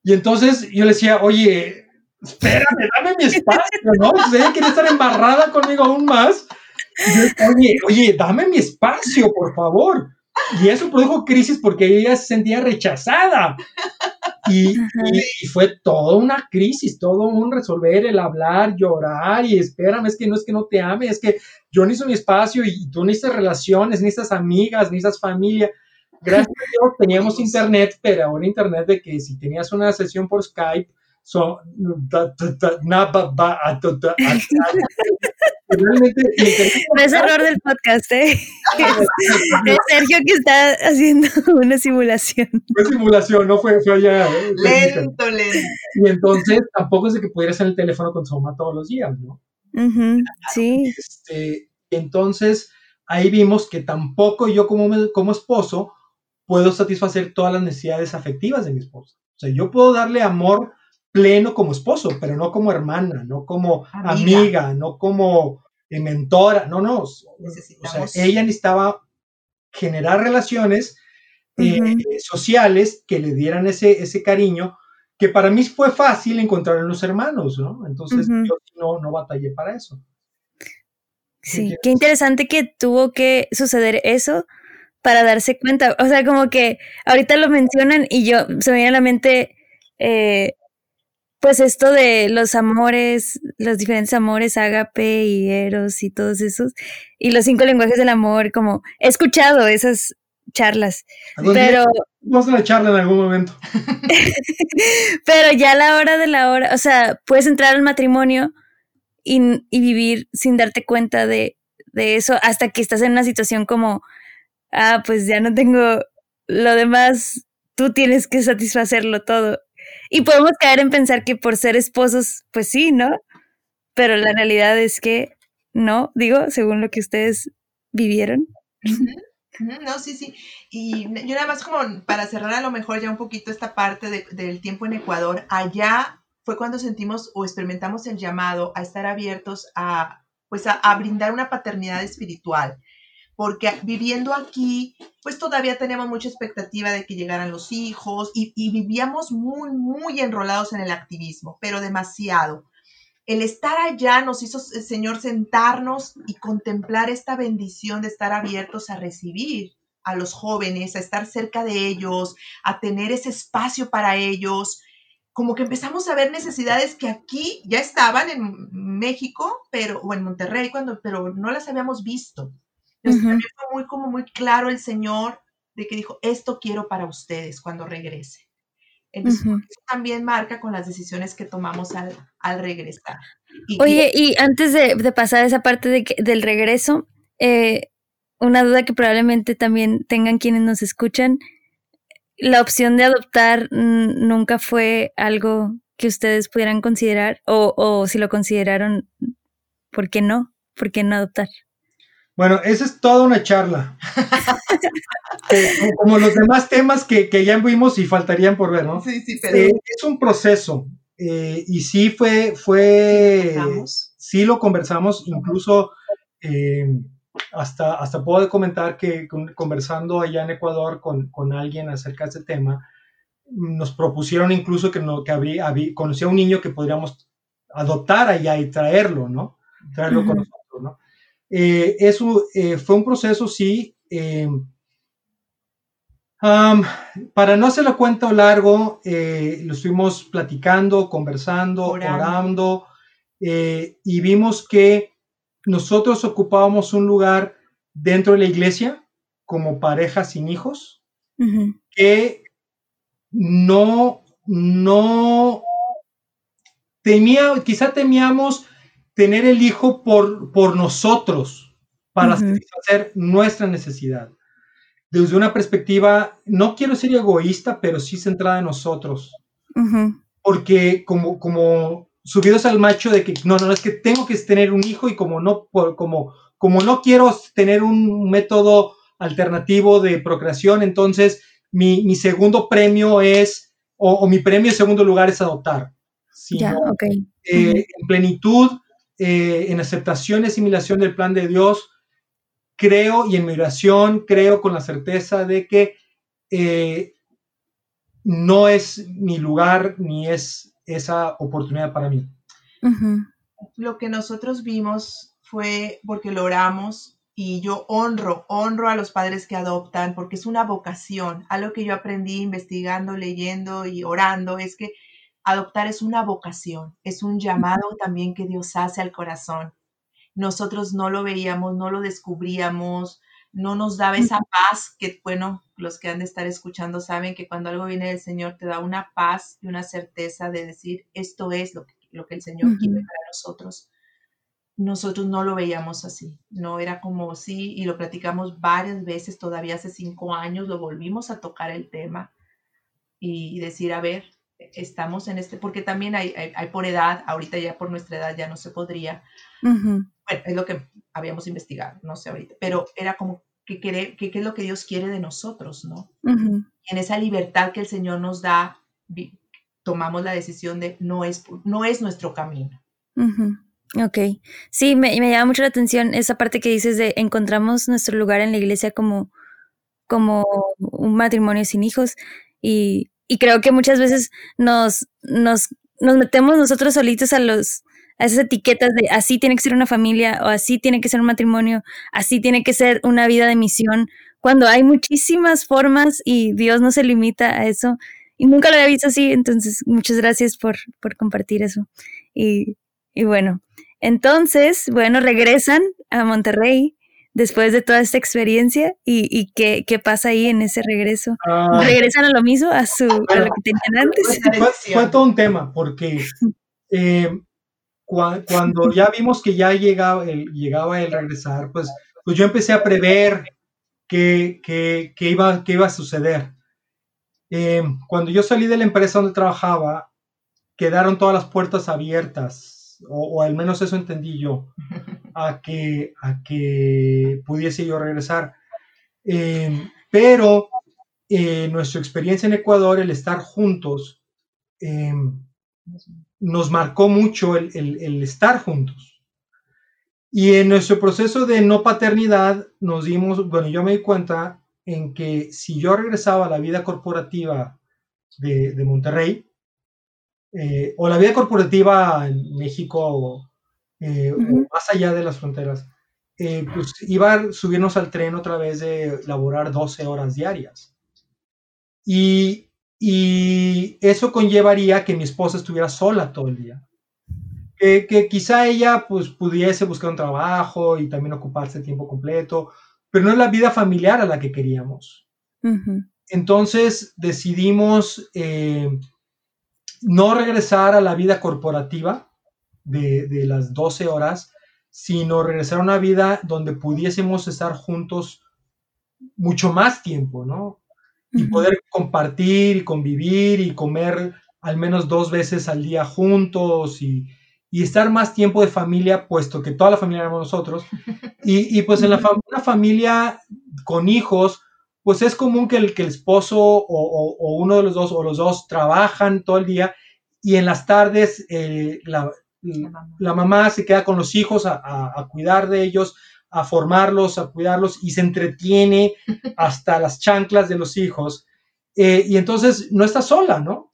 Y entonces yo le decía, oye, espérame, dame mi espacio, ¿no? Si ella quería estar embarrada conmigo aún más, oye, oye, dame mi espacio, por favor. Y eso produjo crisis porque ella se sentía rechazada. Y, fue toda una crisis, todo un resolver, el hablar, llorar y espérame, es que no es que no te ame, es que yo necesito mi espacio y tú necesitas relaciones, necesitas amigas, necesitas familia. Gracias a Dios teníamos internet, pero ahora internet de que si tenías una sesión por Skype, so, no es error del podcast, ¿eh? [LAUGHS] Es, Sergio que está haciendo [LAUGHS] una simulación. Fue simulación, no fue, fue allá. Eh, lento, lento. Y entonces tampoco es de que pudieras en el teléfono con su mamá todos los días, ¿no? sí. Este, entonces, ahí vimos que tampoco yo como, como esposo puedo satisfacer todas las necesidades afectivas de mi esposa. O sea, yo puedo darle amor pleno como esposo, pero no como hermana, no como amiga, no como eh, mentora, no, no. O sea, ella necesitaba generar relaciones eh, sociales que le dieran ese, ese cariño, que para mí fue fácil encontrar en los hermanos, ¿no? Entonces yo no, no batallé para eso. Sí, qué interesante que tuvo que suceder eso para darse cuenta. O sea, como que ahorita lo mencionan y yo se me viene a la mente, eh, pues esto de los amores, los diferentes amores, agape y eros y todos esos, y los cinco lenguajes del amor, como he escuchado esas charlas, pero... Vamos a la charla en algún momento. [LAUGHS] pero ya a la hora de la hora, o sea, puedes entrar al matrimonio y, vivir sin darte cuenta de, de eso hasta que estás en una situación como ah, pues ya no tengo lo demás, tú tienes que satisfacerlo todo. Y podemos caer en pensar que por ser esposos, pues sí, ¿no? Pero la realidad es que no, digo, según lo que ustedes vivieron. No, sí, sí. Y yo nada más como para cerrar a lo mejor ya un poquito esta parte del tiempo en Ecuador, allá fue cuando sentimos o experimentamos el llamado a estar abiertos a, pues a brindar una paternidad espiritual porque viviendo aquí, pues todavía teníamos mucha expectativa de que llegaran los hijos y, vivíamos muy, muy enrolados en el activismo, pero demasiado. El estar allá nos hizo el Señor sentarnos y contemplar esta bendición de estar abiertos a recibir a los jóvenes, a estar cerca de ellos, a tener ese espacio para ellos. Como que empezamos a ver necesidades que aquí ya estaban en México, pero o en Monterrey cuando, pero no las habíamos visto. Entonces también fue muy como muy claro el Señor de que dijo, esto quiero para ustedes cuando regrese. Entonces, eso también marca con las decisiones que tomamos al, al regresar. Oye, y antes de, de, pasar esa parte de del regreso, eh, una duda que probablemente también tengan quienes nos escuchan, la opción de adoptar nunca fue algo que ustedes pudieran considerar o, o si lo consideraron, ¿por qué no? ¿Por qué no adoptar? Bueno, esa es toda una charla. como los demás temas que, ya vimos y faltarían por ver, ¿no? Sí, sí, pero... Eh, es un proceso. Eh, y sí fue, fue, sí lo conversamos, incluso eh, hasta, hasta puedo comentar que conversando allá en Ecuador con, alguien acerca de este tema, nos propusieron incluso que, no, que había, conocía a un niño que podríamos adoptar allá y traerlo, ¿no? Traerlo con nosotros, ¿no? Eh, eso eh, fue un proceso, sí. Eh, para no hacer la cuenta largo, lo estuvimos platicando, conversando, orando, y vimos que nosotros ocupábamos un lugar dentro de la iglesia como pareja sin hijos, que no, no temía, quizá temíamos tener el hijo por, por nosotros, para satisfacer nuestra necesidad. Desde una perspectiva, no quiero ser egoísta, pero sí centrada en nosotros. Porque como, como subidos al macho de que no, no, es que tengo que tener un hijo y como no, como, como no quiero tener un método alternativo de procreación, entonces mi, segundo premio es, o, mi premio en segundo lugar es adoptar. Ya, eh, En plenitud, eh, en aceptación y asimilación del plan de Dios, creo y en mi oración creo con la certeza de que eh, no es mi lugar ni es esa oportunidad para mí. Lo que nosotros vimos fue porque lo oramos y yo honro, honro a los padres que adoptan porque es una vocación. Algo que yo aprendí investigando, leyendo y orando es que Adoptar es una vocación, es un llamado también que Dios hace al corazón. Nosotros no lo veíamos, no lo descubríamos, no nos daba esa paz que, bueno, los que han de estar escuchando saben que cuando algo viene del Señor te da una paz y una certeza de decir, esto es lo que, lo que el Señor quiere para nosotros. nosotros no lo veíamos así, no era como sí, y lo platicamos varias veces, todavía hace cinco años lo volvimos a tocar el tema y decir, a ver, estamos en este, porque también hay, hay, por edad, ahorita ya por nuestra edad ya no se podría. Bueno, es lo que habíamos investigado, no sé ahorita, pero era como que, qué es lo que Dios quiere de nosotros, ¿no? En esa libertad que el Señor nos da, tomamos la decisión de no es, no es nuestro camino. Ok, sí, me, me, llama mucho la atención esa parte que dices de encontramos nuestro lugar en la iglesia como, como un matrimonio sin hijos y, y creo que muchas veces nos, nos, nos metemos nosotros solitos a los a esas etiquetas de así tiene que ser una familia o así tiene que ser un matrimonio, así tiene que ser una vida de misión, cuando hay muchísimas formas y Dios no se limita a eso. Y nunca lo había visto así, entonces muchas gracias por, por compartir eso. Y, y bueno, entonces, bueno, regresan a Monterrey después de toda esta experiencia y, y qué, qué, pasa ahí en ese regreso. Ah. ¿Regresan a lo mismo, a, su, a lo que tenían antes? Fue, todo un tema, porque [LAUGHS] eh, cuando ya vimos que ya llegaba el, llegaba el regresar, pues, pues yo empecé a prever qué, qué, qué iba, qué iba a suceder. Eh, cuando yo salí de la empresa donde trabajaba, quedaron todas las puertas abiertas o, al menos eso entendí yo, [LAUGHS] a que, a que pudiese yo regresar. Eh, pero eh, nuestra experiencia en Ecuador, el estar juntos, eh, nos marcó mucho el, el, estar juntos. Y en nuestro proceso de no paternidad nos dimos, bueno, yo me di cuenta en que si yo regresaba a la vida corporativa de, de Monterrey, eh, o la vida corporativa en México eh, o más allá de las fronteras, eh, pues iba a subirnos al tren otra vez de laborar 12 horas diarias. Y, y eso conllevaría que mi esposa estuviera sola todo el día. Que, que, quizá ella pues pudiese buscar un trabajo y también ocuparse tiempo completo, pero no es la vida familiar a la que queríamos. Entonces decidimos no regresar a la vida corporativa de, las 12 horas, sino regresar a una vida donde pudiésemos estar juntos mucho más tiempo, ¿no? Y poder compartir y convivir y comer al menos dos veces al día juntos y, estar más tiempo de familia, puesto que toda la familia éramos nosotros. [LAUGHS] Y, pues en la una familia con hijos, pues es común que el, que el esposo o, uno de los dos o los dos trabajan todo el día y en las tardes eh, la, mamá. se queda con los hijos a, cuidar de ellos, a formarlos, a cuidarlos y se entretiene [LAUGHS] hasta las chanclas de los hijos. Eh, y entonces no está sola, ¿no?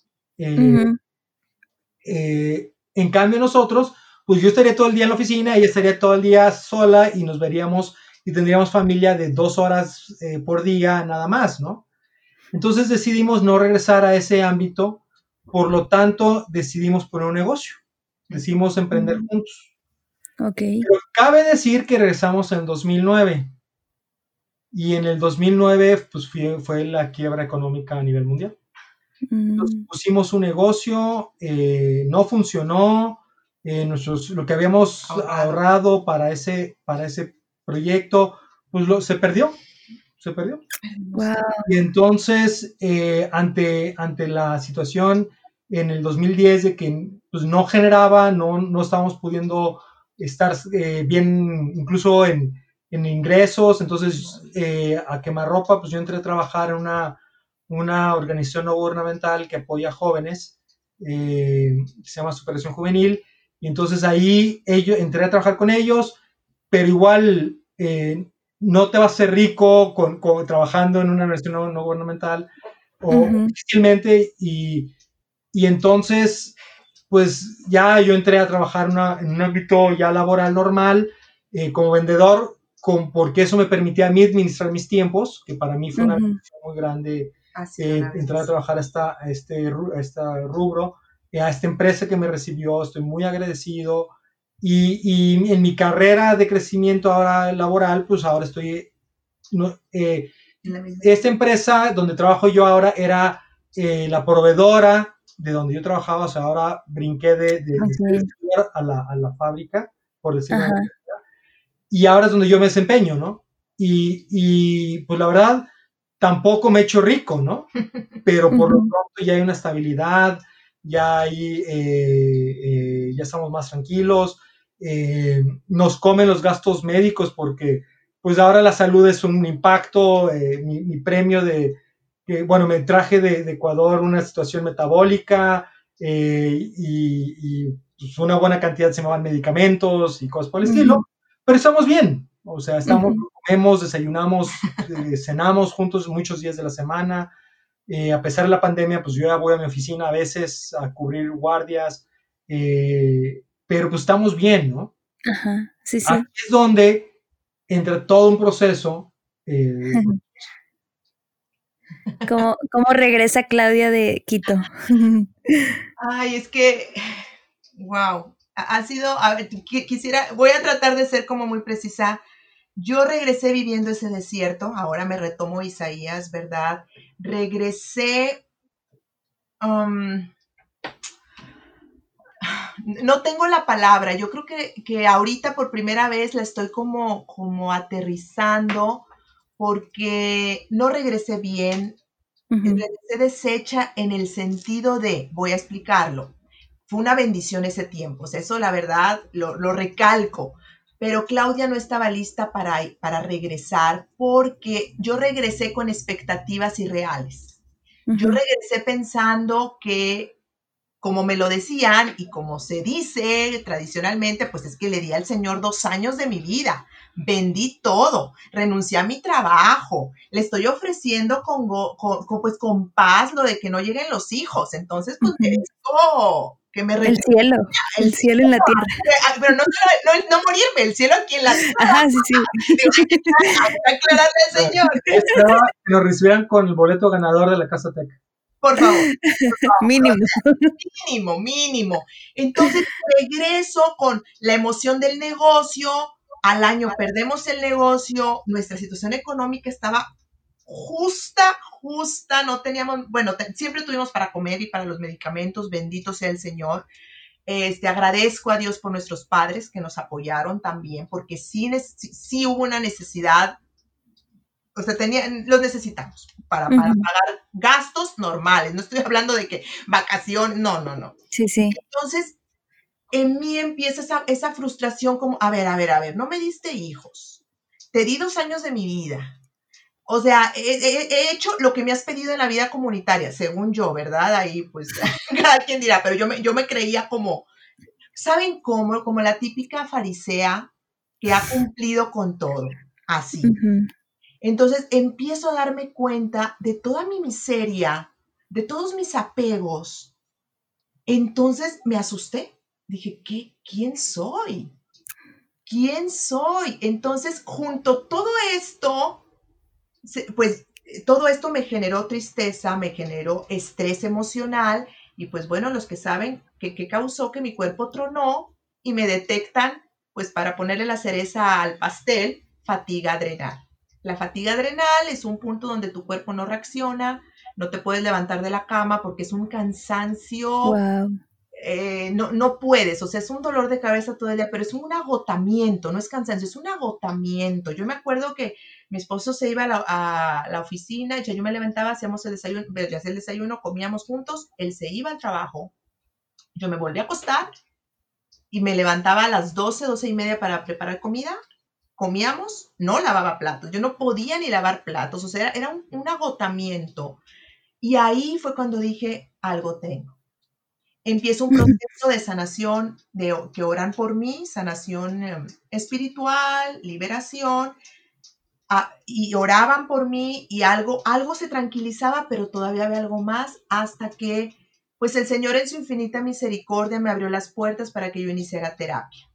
Eh, en cambio nosotros, pues yo estaría todo el día en la oficina, ella estaría todo el día sola y nos veríamos y tendríamos familia de dos horas eh, por día nada más, ¿no? Entonces decidimos no regresar a ese ámbito, por lo tanto decidimos poner un negocio, decidimos emprender juntos. Ok. Pero cabe decir que regresamos en 2009 y en el 2009 pues fue, la quiebra económica a nivel mundial. Entonces, mm. pusimos un negocio, eh, no funcionó, eh, lo que habíamos ahorrado para ese, para ese proyecto, pues lo, se perdió, se perdió. Y entonces, eh, ante, ante la situación en el 2010 de que pues, no generaba, no, no estábamos pudiendo estar eh, bien, incluso en, en ingresos, entonces eh, a quemarropa, pues yo entré a trabajar en una, una organización no gubernamental que apoya a jóvenes, se llama Superación Juvenil, y entonces ahí ellos, entré a trabajar con ellos, pero igual eh, no te vas a ser rico con, trabajando en una universidad no, gubernamental o difícilmente y, y, entonces pues ya yo entré a trabajar en un ámbito ya laboral normal eh, como vendedor con, porque eso me permitía a mí administrar mis tiempos que para mí fue una muy grande eh, entrar a trabajar a, esta, este, a este rubro a esta empresa que me recibió estoy muy agradecido y, en mi carrera de crecimiento ahora laboral, pues ahora estoy... Eh, esta empresa donde trabajo yo ahora era eh, la proveedora de donde yo trabajaba, o sea, ahora brinqué de, de, a, la, a, la, fábrica por decirlo así. Y ahora es donde yo me desempeño, ¿no? Y, y, pues la verdad, tampoco me he hecho rico, ¿no? [LAUGHS] Pero por lo pronto ya hay una estabilidad, ya hay, eh, eh, ya estamos más tranquilos, eh, nos comen los gastos médicos porque pues ahora la salud es un impacto, mi, premio de, bueno, me traje de, Ecuador una situación metabólica y, pues, una buena cantidad se me van medicamentos y cosas por el estilo, pero estamos bien, o sea, estamos, comemos, desayunamos, cenamos juntos muchos días de la semana, eh, a pesar de la pandemia, pues yo ya voy a mi oficina a veces a cubrir guardias, eh, pero pues estamos bien, ¿no? Ajá, sí, sí. Aquí es donde entra todo un proceso. Eh, [LAUGHS] ¿Cómo, regresa Claudia de Quito? [LAUGHS] Ay, es que, wow, ha sido, a ver, quisiera, voy a tratar de ser como muy precisa. Yo regresé viviendo ese desierto, ahora me retomo Isaías, ¿verdad? Regresé... Um, no tengo la palabra, yo creo que, ahorita por primera vez la estoy como, como aterrizando porque no regresé bien, regresé deshecha en el sentido de, voy a explicarlo, fue una bendición ese tiempo, o sea, eso la verdad lo, lo recalco, pero Claudia no estaba lista para, para regresar porque yo regresé con expectativas irreales. Yo regresé pensando que, como me lo decían y como se dice tradicionalmente, pues es que le di al Señor dos años de mi vida, vendí todo, renuncié a mi trabajo, le estoy ofreciendo con, pues, con paz lo de que no lleguen los hijos. Entonces, pues que me El cielo, el, cielo en la tierra. Ah, pero no, no, no, morirme, el cielo aquí en la tierra. Ajá, sí, sí. aclararle al Señor. Esperaba que lo recibieran con el boleto ganador de la Casa Tech. Por favor, [LAUGHS] Mínimo. Mínimo, mínimo. Entonces regreso con la emoción del negocio. Al año perdemos el negocio. Nuestra situación económica estaba justa, justa, no teníamos, bueno, siempre tuvimos para comer y para los medicamentos, bendito sea el Señor. Este, agradezco a Dios por nuestros padres que nos apoyaron también, porque sí, sí hubo una necesidad, o sea, tenía, los necesitamos para, pagar gastos normales, no estoy hablando de que vacación, no, no, no. Sí, sí. Entonces, en mí empieza esa, esa frustración como, a ver, a ver, a ver, no me diste hijos, te di dos años de mi vida, o sea, he, hecho lo que me has pedido en la vida comunitaria, según yo, ¿verdad? Ahí pues [LAUGHS] cada quien dirá, pero yo me, yo me creía como, ¿saben cómo? Como la típica farisea que ha cumplido con todo, así. Entonces empiezo a darme cuenta de toda mi miseria, de todos mis apegos. Entonces me asusté. Dije, ¿qué? ¿Quién soy? ¿Quién soy? Entonces, junto todo esto, pues todo esto me generó tristeza, me generó estrés emocional y pues bueno, los que saben que, causó que mi cuerpo tronó y me detectan, pues para ponerle la cereza al pastel, fatiga adrenal. La fatiga adrenal es un punto donde tu cuerpo no reacciona, no te puedes levantar de la cama porque es un cansancio. Eh, no, no puedes, o sea, es un dolor de cabeza todo el día, pero es un agotamiento, no es cansancio, es un agotamiento. Yo me acuerdo que mi esposo se iba a la, oficina, y yo me levantaba, hacíamos el desayuno, hacía el desayuno, comíamos juntos, él se iba al trabajo, yo me volví a acostar y me levantaba a las 12, 12 y media para preparar comida, comíamos, no lavaba platos, yo no podía ni lavar platos, o sea, era un, agotamiento. Y ahí fue cuando dije, algo tengo. Empiezo un [LAUGHS] proceso de sanación, de que oran por mí, sanación em, espiritual, liberación, y oraban por mí y algo, algo se tranquilizaba, pero todavía había algo más hasta que, pues el Señor en su infinita misericordia me abrió las puertas para que yo iniciara terapia.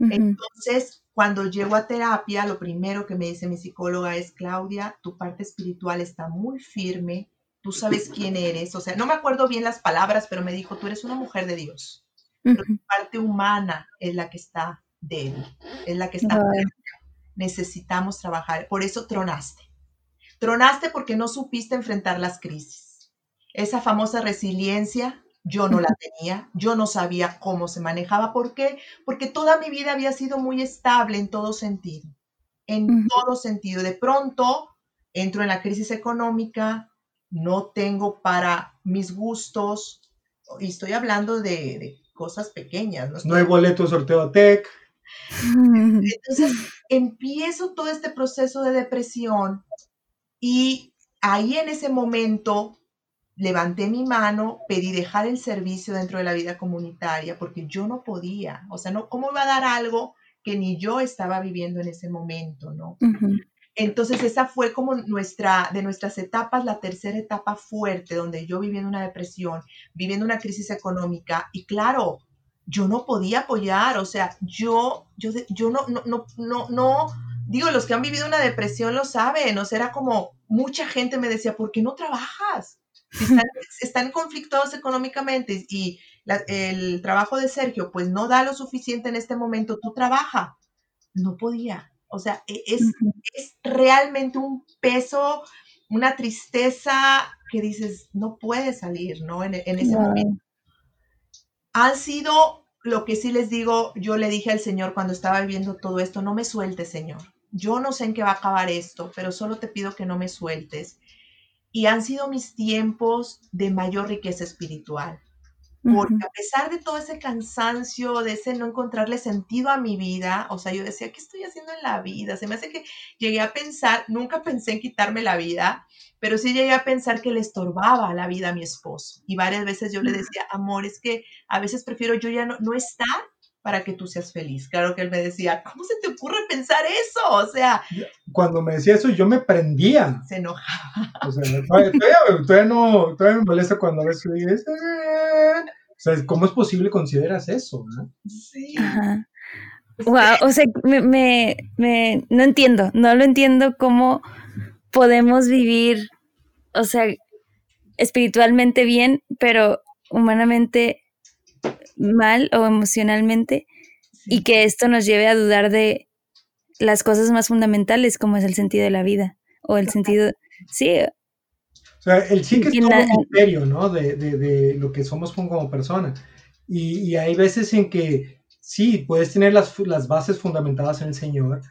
Entonces, cuando llego a terapia, lo primero que me dice mi psicóloga es, Claudia, tu parte espiritual está muy firme, tú sabes quién eres, o sea, no me acuerdo bien las palabras, pero me dijo, tú eres una mujer de Dios, pero tu parte humana es la que está débil, es la que está necesitamos trabajar. Por eso tronaste. Tronaste porque no supiste enfrentar las crisis. Esa famosa resiliencia yo no la tenía, yo no sabía cómo se manejaba. ¿Por qué? Porque toda mi vida había sido muy estable en todo sentido, en todo sentido. De pronto entro en la crisis económica, no tengo para mis gustos, y estoy hablando de, cosas pequeñas. No, hay boleto de sorteo TEC. [LAUGHS] Entonces empiezo todo este proceso de depresión y ahí en ese momento levanté mi mano, pedí dejar el servicio dentro de la vida comunitaria porque yo no podía, o sea, no, ¿cómo iba a dar algo que ni yo estaba viviendo en ese momento, no? Entonces esa fue como nuestra, de nuestras etapas, la tercera etapa fuerte, donde yo viviendo una depresión, viviendo una crisis económica y claro, yo no podía apoyar, o sea, yo, yo, yo no, no, no, no, no, digo, los que han vivido una depresión lo saben, o sea, era como mucha gente me decía, ¿por qué no trabajas? Están, están conflictados económicamente y el trabajo de Sergio pues no da lo suficiente en este momento, tú trabaja. No podía, o sea, e, es, es realmente un peso, una tristeza que dices, no puede salir, ¿no? En, ese momento. Han sido, lo que sí les digo, yo le dije al Señor cuando estaba viviendo todo esto, no me sueltes, Señor. Yo no sé en qué va a acabar esto, pero solo te pido que no me sueltes. Y han sido mis tiempos de mayor riqueza espiritual porque a pesar de todo ese cansancio, de ese no encontrarle sentido a mi vida, o sea, yo decía, ¿qué estoy haciendo en la vida? Se me hace que llegué a pensar, nunca pensé en quitarme la vida, pero sí llegué a pensar que le estorbaba la vida a mi esposo. Y varias veces yo le decía, amor, es que a veces prefiero yo ya no, no estar para que tú seas feliz. Claro que él me decía, ¿cómo se te ocurre pensar eso? O sea... Cuando me decía eso, yo me prendía. Se enojaba. O sea, todavía, no, todavía me molesta cuando a veces dices, o sea, ¿cómo es posible consideras eso? Sí. Wow, o sea, me, me, no entiendo, no lo entiendo cómo podemos vivir, o sea, espiritualmente bien, pero humanamente mal o emocionalmente, y que esto nos lleve a dudar de las cosas más fundamentales, como es el sentido de la vida, o el sentido, sí, o sea, el sí que es todo un misterio, ¿no? De, de, de, lo que somos como personas. Y, y, hay veces en que sí, puedes tener las, las bases fundamentadas en el Señor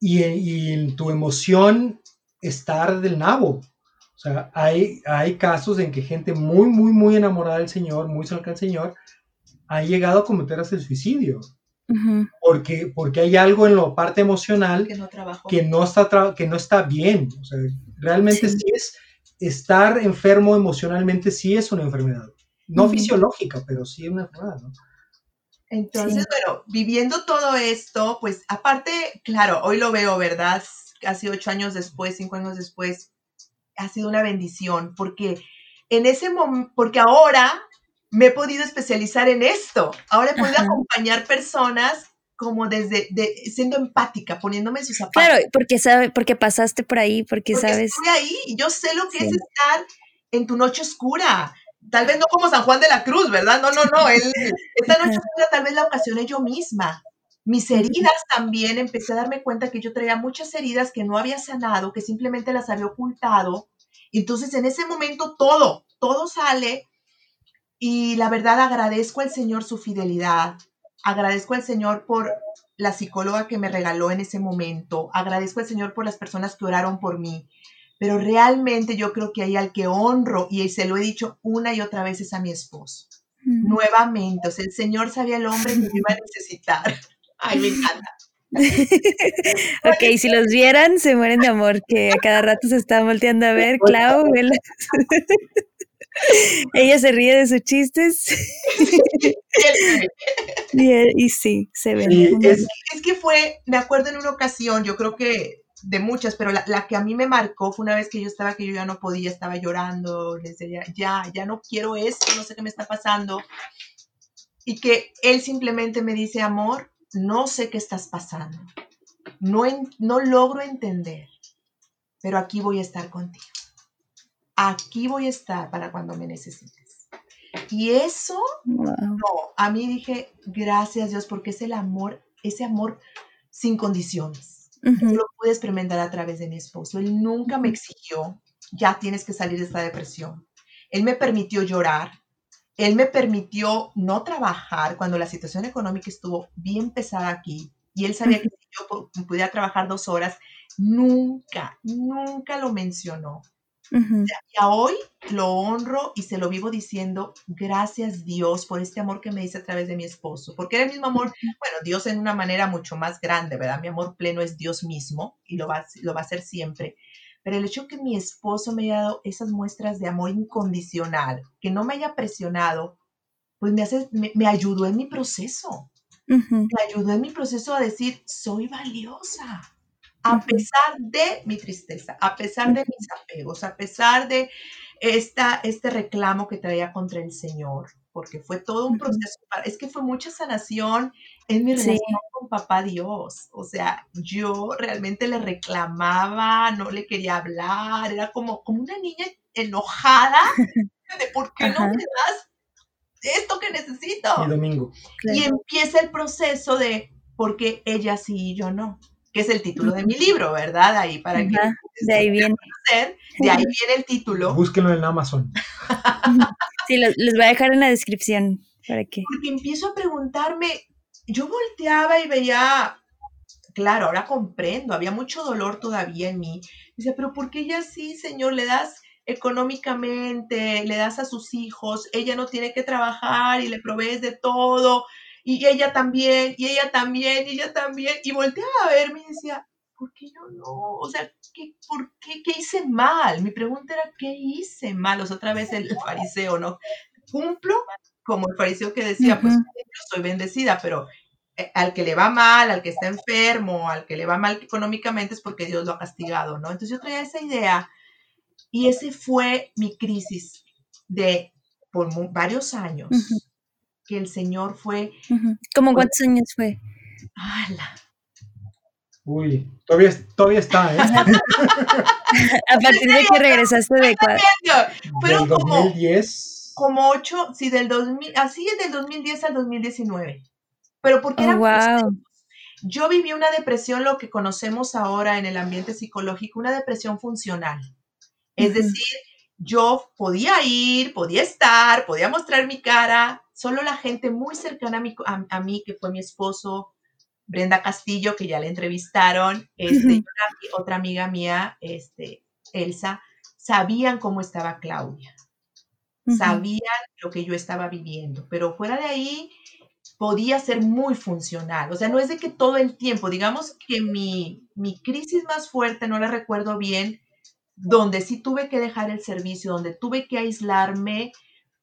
y, y, en tu emoción estar del nabo. O sea, hay, hay casos en que gente muy, muy, muy enamorada del Señor, muy cerca del Señor, ha llegado a cometer hasta el suicidio. porque, porque hay algo en la parte emocional que no, que no, está, que no está bien. O sea, realmente sí es estar enfermo emocionalmente sí es una enfermedad. No fisiológica, pero sí es una enfermedad, ¿no? Entonces, bueno, viviendo todo esto, pues aparte, claro, hoy lo veo, ¿verdad? Casi ocho años después, cinco años después, ha sido una bendición, porque en ese momento, porque ahora me he podido especializar en esto, ahora he podido acompañar personas como desde de, siendo empática, poniéndome en sus zapatos. Claro, porque sabe, porque pasaste por ahí, porque, sabes. Estoy ahí y yo sé lo que es estar en tu noche oscura. Tal vez no como San Juan de la Cruz, ¿verdad? No, no, no. esta noche oscura tal vez la ocasioné yo misma. Mis heridas también, empecé a darme cuenta que yo traía muchas heridas que no había sanado, que simplemente las había ocultado. Entonces, en ese momento, todo, todo sale. Y la verdad, agradezco al Señor su fidelidad, Agradezco al Señor por la psicóloga que me regaló en ese momento. Agradezco al Señor por las personas que oraron por mí. Pero realmente yo creo que hay al que honro y se lo he dicho una y otra vez es a mi esposo. Nuevamente, o sea, el Señor sabía el hombre que me iba a necesitar. Ay, me encanta. [LAUGHS] ok, si los vieran, se mueren de amor, que a cada rato se está volteando a ver, Clau. [LAUGHS] [LAUGHS] Ella se ríe de sus chistes. y, sí, se ve. es, que fue, me acuerdo en una ocasión, yo creo que de muchas, pero la, que a mí me marcó fue una vez que yo estaba, que yo ya no podía, estaba llorando, les decía, ya, ya no quiero esto, no sé qué me está pasando. Y que él simplemente me dice, amor, no sé qué estás pasando, no, no logro entender, pero aquí voy a estar contigo aquí voy a estar para cuando me necesites. Y eso, no, a mí dije, gracias Dios, porque es el amor, ese amor sin condiciones. Yo lo pude experimentar a través de mi esposo. Él nunca me exigió, ya tienes que salir de esta depresión. Él me permitió llorar. Él me permitió no trabajar cuando la situación económica estuvo bien pesada aquí y él sabía que si yo pudiera trabajar dos horas, nunca, nunca lo mencionó. Y a hoy lo honro y se lo vivo diciendo, gracias Dios por este amor que me dice a través de mi esposo, porque era el mismo amor, bueno, Dios en una manera mucho más grande, ¿verdad? Mi amor pleno es Dios mismo y lo va, lo va a ser siempre. Pero el hecho que mi esposo me haya dado esas muestras de amor incondicional, que no me haya presionado, pues me, hace, me, ayudó en mi proceso. Me ayudó en mi proceso a decir, soy valiosa a pesar de mi tristeza, a pesar de mis apegos, a pesar de esta, este reclamo que traía contra el Señor, porque fue todo un proceso, es que fue mucha sanación en mi relación con papá Dios, o sea, yo realmente le reclamaba, no le quería hablar, era como, como una niña enojada de por qué no me das esto que necesito. Y domingo. Y empieza el proceso de porque ella sí y yo no que es el título de mi libro, ¿verdad? Ahí para que de ahí viene. de ahí viene el título. Búsquenlo en Amazon. [LAUGHS] sí, les voy a dejar en la descripción para que. Porque empiezo a preguntarme, yo volteaba y veía, claro, ahora comprendo, había mucho dolor todavía en mí. Dice, pero ¿por qué ella sí, Señor, le das económicamente, le das a sus hijos, ella no tiene que trabajar y le provees de todo? Y ella también, y ella también, y ella también, y volteaba a verme y decía, ¿por qué yo no? O sea, ¿qué, ¿por qué? ¿Qué hice mal? Mi pregunta era, ¿qué hice mal? O sea, otra vez el fariseo, ¿no? Cumplo como el fariseo que decía, pues yo soy bendecida, pero eh, al que le va mal, al que está enfermo, al que le va mal económicamente es porque Dios lo ha castigado, ¿no? Entonces yo traía esa idea y ese fue mi crisis de por varios años que el Señor fue... ¿Cómo cuántos años fue? ¡Hala! Uy, todavía, todavía está, ¿eh? [LAUGHS] a partir de que regresaste de cuál? Fueron como, 2010. Como ocho, sí, del 2000, así es del 2010 al 2019. Pero porque oh, wow. Yo viví una depresión, lo que conocemos ahora en el ambiente psicológico, una depresión funcional. Es decir, yo podía ir, podía estar, podía mostrar mi cara, solo la gente muy cercana a mí, que fue mi esposo, Brenda Castillo, que ya le entrevistaron, este, y otra amiga mía, este, Elsa, sabían cómo estaba Claudia, sabían lo que yo estaba viviendo, pero fuera de ahí podía ser muy funcional. O sea, no es de que todo el tiempo, digamos que mi, mi crisis más fuerte, no la recuerdo bien, donde sí tuve que dejar el servicio, donde tuve que aislarme,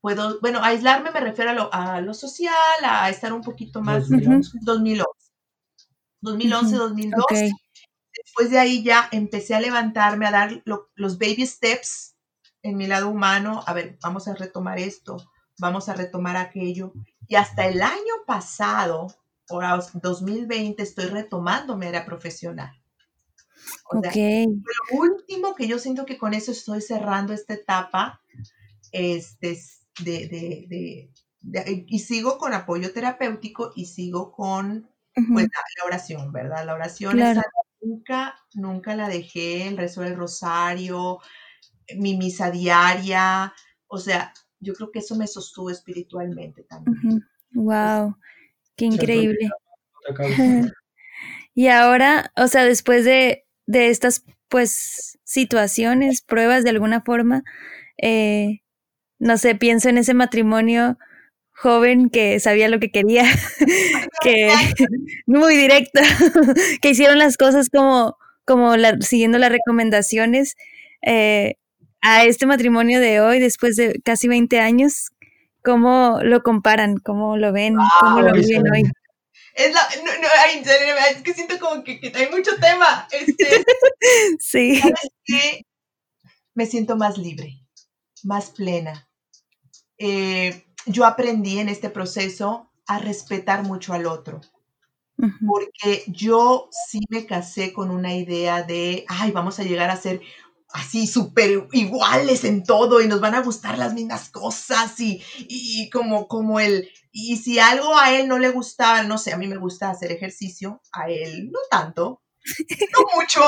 puedo, bueno, aislarme me refiero a lo, a lo social, a estar un poquito más, 2011. 2011, 2012. Después de ahí ya empecé a levantarme, a dar los baby steps en mi lado humano. A ver, vamos a retomar esto, vamos a retomar aquello. Y hasta el año pasado, ahora 2020, estoy retomando mi área profesional. okay. Lo último que yo siento que con eso estoy cerrando esta etapa, este, de, y sigo con apoyo terapéutico y sigo con pues, la, oración, ¿verdad? La oración nunca, nunca la dejé, el rezo del rosario, mi misa diaria, o sea, yo creo que eso me sostuvo espiritualmente también. Wow, qué increíble. [LAUGHS] y ahora, o sea, después de, de estas pues situaciones, pruebas de alguna forma, eh, no sé, pienso en ese matrimonio joven que sabía lo que quería, [LAUGHS] que [LAUGHS] muy directo, [LAUGHS] que hicieron las cosas como, como siguiendo las recomendaciones. Eh, a este matrimonio de hoy, después de casi 20 años, ¿cómo lo comparan? ¿Cómo lo ven? ¿Cómo lo viven hoy? Es, la, no, no, es que siento como que, hay mucho tema. Este, sí. Me siento más libre, más plena, eh, yo aprendí en este proceso a respetar mucho al otro. Porque yo sí me casé con una idea de, ay, vamos a llegar a ser así súper iguales en todo y nos van a gustar las mismas cosas y, y, como, como el, y si algo a él no le gustaba, no sé, a mí me gusta hacer ejercicio, a él no tanto, [LAUGHS] no mucho,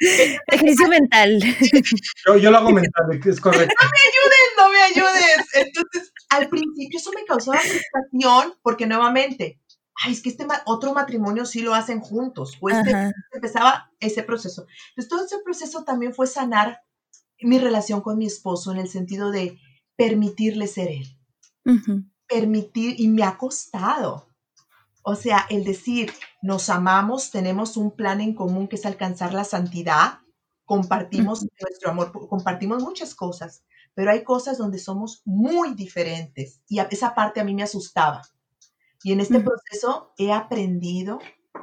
[LAUGHS] Ejercicio mental. [LAUGHS] Yo, lo hago mental, es correcto. No me ayudes, no me ayudes. Entonces, al principio eso me causaba frustración porque nuevamente, ay, es que este otro matrimonio sí lo hacen juntos. O este, empezaba ese proceso. Entonces, todo ese proceso también fue sanar mi relación con mi esposo en el sentido de permitirle ser él. Permitir, y me ha costado. O sea, el decir, nos amamos, tenemos un plan en común que es alcanzar la santidad, compartimos nuestro amor, compartimos muchas cosas, pero hay cosas donde somos muy diferentes y esa parte a mí me asustaba. Y en este proceso he aprendido,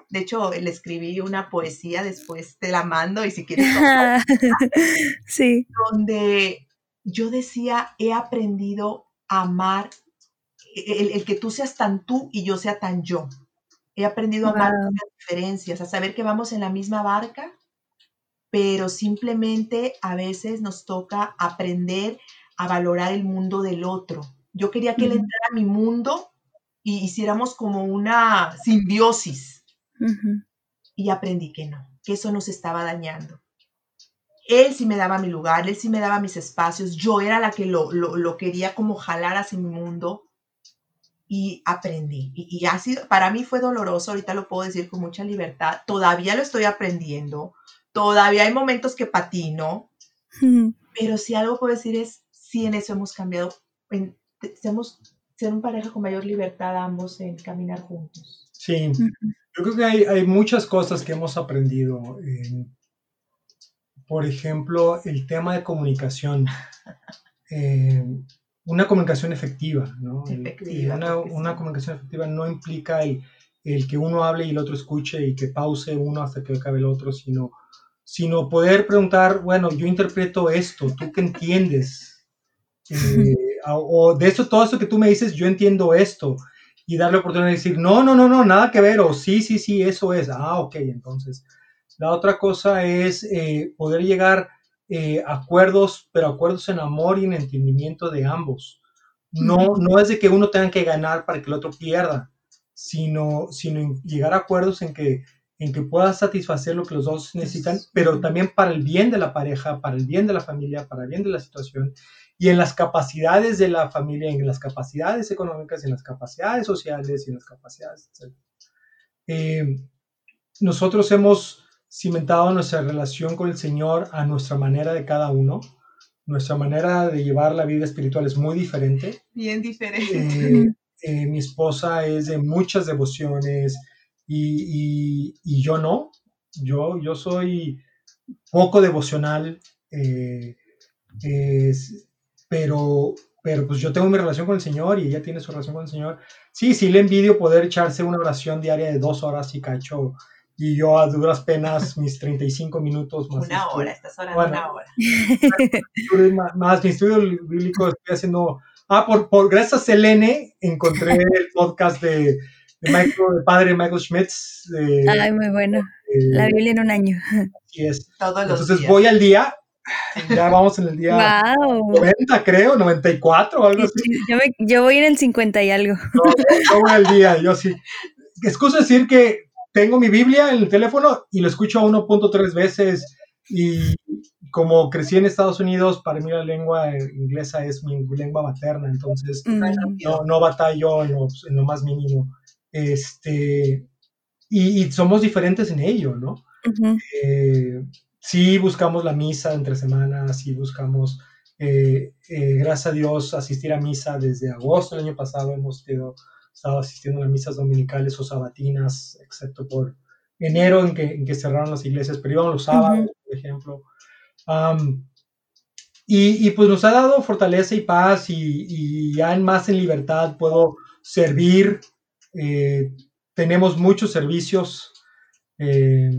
de hecho, le escribí una poesía, después te la mando y si quieres... [LAUGHS] sí. Donde yo decía, he aprendido a amar el, que tú seas tan tú y yo sea tan yo. He aprendido a amar las diferencias, a saber que vamos en la misma barca, pero simplemente a veces nos toca aprender a valorar el mundo del otro. Yo quería que él entrara a mi mundo y hiciéramos como una simbiosis. Y aprendí que no, que eso nos estaba dañando. Él sí me daba mi lugar, él sí me daba mis espacios, yo era la que lo, lo quería como jalar hacia mi mundo y aprendí. Y, ha sido, para mí fue doloroso, ahorita lo puedo decir con mucha libertad, todavía lo estoy aprendiendo, todavía hay momentos que patino, pero si algo puedo decir es, sí en eso hemos cambiado, en, somos ser un pareja con mayor libertad ambos en caminar juntos. Sí, yo creo que hay, hay, muchas cosas que hemos aprendido. por ejemplo, el tema de comunicación. [LAUGHS] Eh, una comunicación efectiva, ¿no? una, comunicación efectiva no implica el, que uno hable y el otro escuche y que pause uno hasta que acabe el otro, sino, sino poder preguntar, bueno, yo interpreto esto, ¿tú qué entiendes? [LAUGHS] Eh, o de eso, todo eso que tú me dices, yo entiendo esto. Y darle la oportunidad de decir, no, no, no, no, nada que ver, o sí, sí, sí, eso es. Ah, ok, entonces. La otra cosa es eh, poder llegar eh, acuerdos, pero acuerdos en amor y en entendimiento de ambos. No, no es de que uno tenga que ganar para que el otro pierda, sino, sino llegar a acuerdos en que, en que pueda satisfacer lo que los dos necesitan, pero también para el bien de la pareja, para el bien de la familia, para el bien de la situación y en las capacidades de la familia, en las capacidades económicas, en las capacidades sociales y en las capacidades, etc. Eh, nosotros hemos cimentado nuestra relación con el Señor a nuestra manera de cada uno. Nuestra manera de llevar la vida espiritual es muy diferente. Bien diferente. Eh, eh, mi esposa es de muchas devociones y, yo no. Yo, yo soy poco devocional, eh, pero, pero pues yo tengo mi relación con el Señor y ella tiene su relación con el Señor. Sí, sí le envidio poder echarse una oración diaria de dos horas y cacho y yo a duras penas mis 35 minutos más. Una hora, estás hablando una hora. [LAUGHS] Más, mi estudio bíblico estoy haciendo. Ah, por, por gracias a Selene encontré [LAUGHS] el podcast de, de, Michael, de padre Michael Schmitz. Ay, muy bueno. La Biblia en un año. Así es. Entonces voy al día. Ya vamos en el día 90, creo, 94 o algo así. Yo, yo, voy en el 50 y algo. yo voy al día, yo sí. Excuso decir que tengo mi Biblia en el teléfono y lo escucho 1.3 veces y como crecí en Estados Unidos, para mí la lengua inglesa es mi lengua materna, entonces no, no, batallo en lo, más mínimo. Este, y, somos diferentes en ello, ¿no? Eh, sí buscamos la misa entre semanas, sí buscamos, eh, eh, gracias a Dios, asistir a misa desde agosto del año pasado, hemos tenido estaba asistiendo a misas dominicales o sabatinas, excepto por enero en que, en que cerraron las iglesias, pero íbamos los sábados, por ejemplo. y, y, pues nos ha dado fortaleza y paz y, y ya en más en libertad puedo servir. Eh, tenemos muchos servicios. Eh,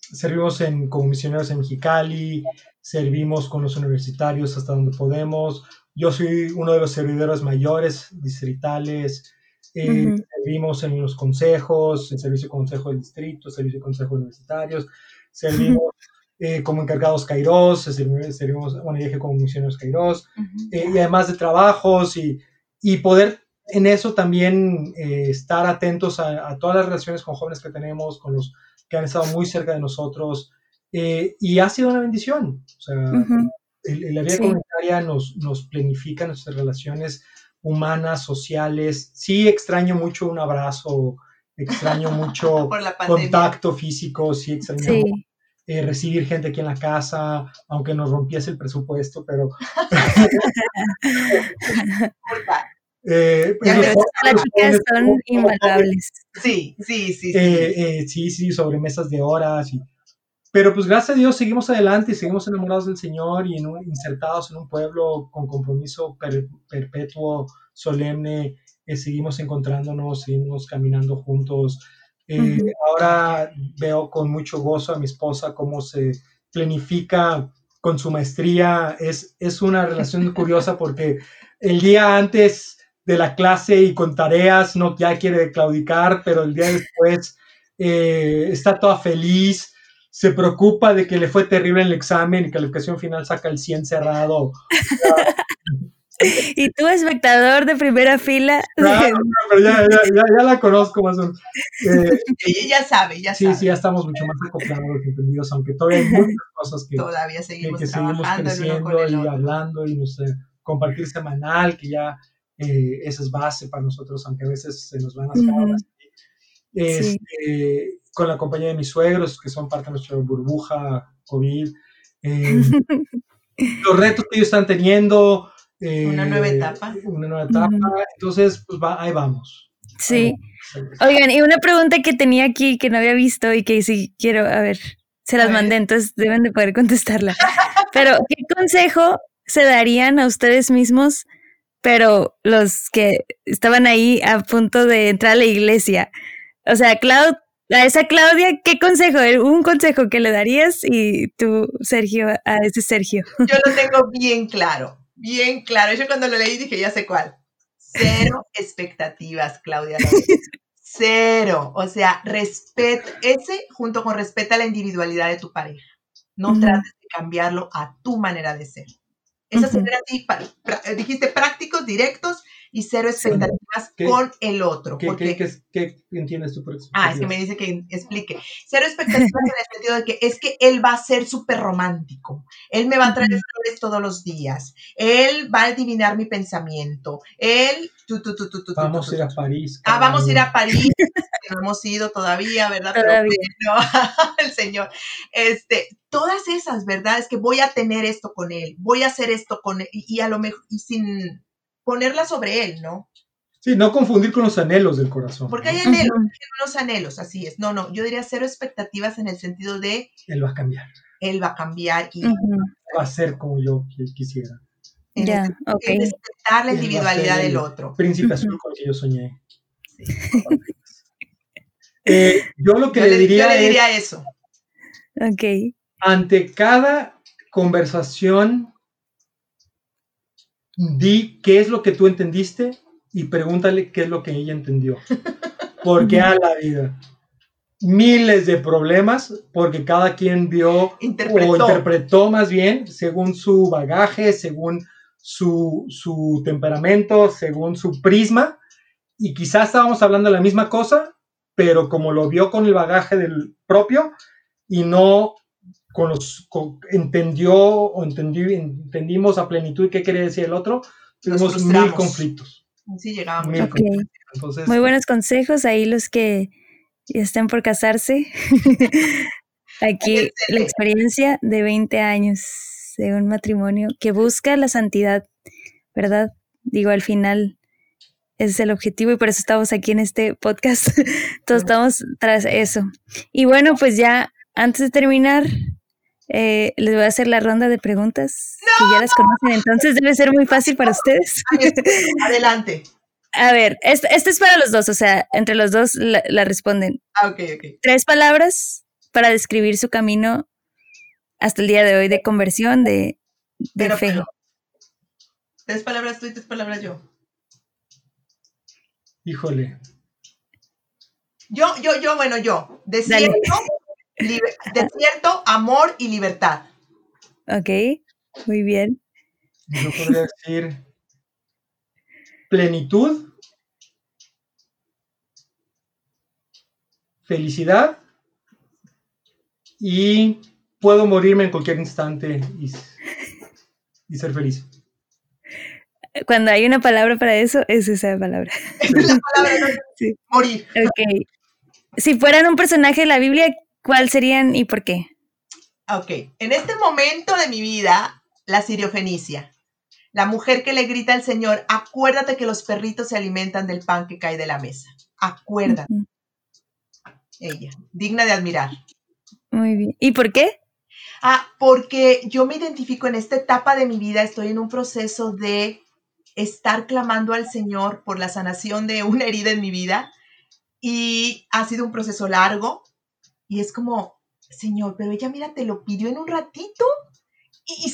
servimos en, como misioneros en Mexicali, servimos con los universitarios hasta donde podemos. Yo soy uno de los servidores mayores distritales. Eh, servimos en los consejos, en servicio de consejo del distrito, servicio de consejo universitarios, servimos eh, como encargados Kairos, servimos, bueno, dije como misioneros Kairos, eh, y además de trabajos y, y poder en eso también estar atentos a, todas las relaciones con jóvenes que tenemos, con los que han estado muy cerca de nosotros, eh, y ha sido una bendición. O sea, la vida comunitaria nos, nos planifica nuestras relaciones humanas, sociales. Sí extraño mucho un abrazo, extraño [LAUGHS] mucho contacto físico, sí extraño eh, recibir gente aquí en la casa, aunque nos rompiese el presupuesto, pero... [LAUGHS] Eh, las pláticas son invaluables. Sí, sí, sí. Eh, sí, sí, sobre mesas de horas. Y, pero pues gracias a Dios seguimos adelante y seguimos enamorados del Señor y insertados en un pueblo con compromiso perpetuo, solemne. seguimos encontrándonos, seguimos caminando juntos. Ahora veo con mucho gozo a mi esposa cómo se planifica con su maestría. Es, es una relación curiosa porque el día antes de la clase y con tareas, no ya quiere claudicar, pero el día después eh, está toda feliz, se preocupa de que le fue terrible en el examen y calificación final saca el 100 cerrado. [LAUGHS] y tú, espectador de primera fila. [LAUGHS] pero ya, la conozco más o menos. Eh, ella sabe, ya sí, sabe. Sí, ya estamos mucho más acoplados, entendidos, aunque todavía hay muchas [LAUGHS] cosas que todavía seguimos, que, seguimos creciendo y hablando y no sé, compartir semanal, que ya eh, esa es base para nosotros, aunque a veces se nos van a hacer este, Con la compañía de mis suegros, que son parte de nuestra burbuja COVID. Eh, [LAUGHS] los retos que ellos están teniendo. una nueva eh, etapa. Una nueva etapa. Entonces, pues va, ahí vamos. Sí. Oigan, y una pregunta que tenía aquí que no había visto y que sí quiero, a ver, se las mandé, entonces deben de poder contestarla. [LAUGHS] Pero, ¿qué consejo se darían a ustedes mismos pero los que estaban ahí a punto de entrar a la iglesia. O sea, Clau, a esa Claudia, ¿qué consejo? Un consejo que le darías y tú, Sergio, a ese Sergio. [LAUGHS] Yo lo tengo bien claro, bien claro. Yo cuando lo leí dije, ya sé cuál. Cero [LAUGHS] expectativas, Claudia. Cero. O sea, respeto, ese junto con respeta la individualidad de tu pareja. No trates de cambiarlo a tu manera de ser. Esa sería así, eh, dijiste prácticos, directos y cero expectativas con el otro. ¿Qué, qué, entiendes tú por? Ah, es que me dice que explique. Cero expectativas en el sentido de que es que él va a ser súper romántico. Él me va a traer flores todos los días. Él va a adivinar mi pensamiento. Él... vamos a ir a París. Ah, vamos a ir a París. [LAUGHS] no hemos ido todavía, ¿verdad? Todavía. [LAUGHS] el Señor. Este, todas esas, ¿verdad? Es que voy a tener esto con él, voy a hacer esto con él, y, a lo mejor, y sin ponerla sobre él, ¿no? Sí, no confundir con los anhelos del corazón. Porque hay anhelos, hay unos anhelos, así es. No, no, yo diría cero expectativas en el sentido de... Él va a cambiar. Él va a cambiar y... Va a ser como yo quisiera. Ya, ok. Respetar la individualidad del otro. Príncipe azul con el que yo soñé. Sí. Eh, yo lo que le, diría yo le diría eso. Ok. Ante cada conversación di qué es lo que tú entendiste y pregúntale qué es lo que ella entendió. [LAUGHS] Porque a la vida. Miles de problemas porque cada quien vio o interpretó más bien según su bagaje, según su, su temperamento, según su prisma. Y quizás estábamos hablando de la misma cosa, pero como lo vio con el bagaje del propio y no con los entendió o entendimos a plenitud qué quería decir el otro, tuvimos mil conflictos. Sí, llegábamos. Muy buenos consejos ahí los que estén por casarse. [LAUGHS] Aquí la experiencia de 20 años de un matrimonio que busca la santidad, ¿verdad? Digo, al final ese es el objetivo y por eso estamos aquí en este podcast. [LAUGHS] Todos estamos tras eso. Y bueno, pues ya antes de terminar, eh, les voy a hacer la ronda de preguntas que ya las conocen, entonces debe ser muy fácil para ustedes. [LAUGHS] Adelante. A ver, este, es para los dos, o sea, entre los dos la, responden. Ah, ok, ok. Tres palabras para describir su camino hasta el día de hoy de conversión, de, de fe. tres palabras tú y tres palabras yo. Híjole. Yo, yo, yo, bueno, yo. Desierto, Desierto, amor y libertad. Ok, muy bien. Yo podría decir plenitud, felicidad y puedo morirme en cualquier instante y, y ser feliz. Cuando hay una palabra para eso, es esa palabra. la palabra sí. morir. Ok. Si fueran un personaje de la Biblia, ¿cuál serían y por qué? Ok. En este momento de mi vida, la siriofenicia. La mujer que le grita al Señor, acuérdate que los perritos se alimentan del pan que cae de la mesa. Acuérdate. Ella, digna de admirar. Muy bien. ¿Y por qué? Ah, porque yo me identifico en esta etapa de mi vida, estoy en un proceso de estar clamando al Señor por la sanación de una herida en mi vida y ha sido un proceso largo y es como, Señor, pero ella mira, te lo pidió en un ratito y,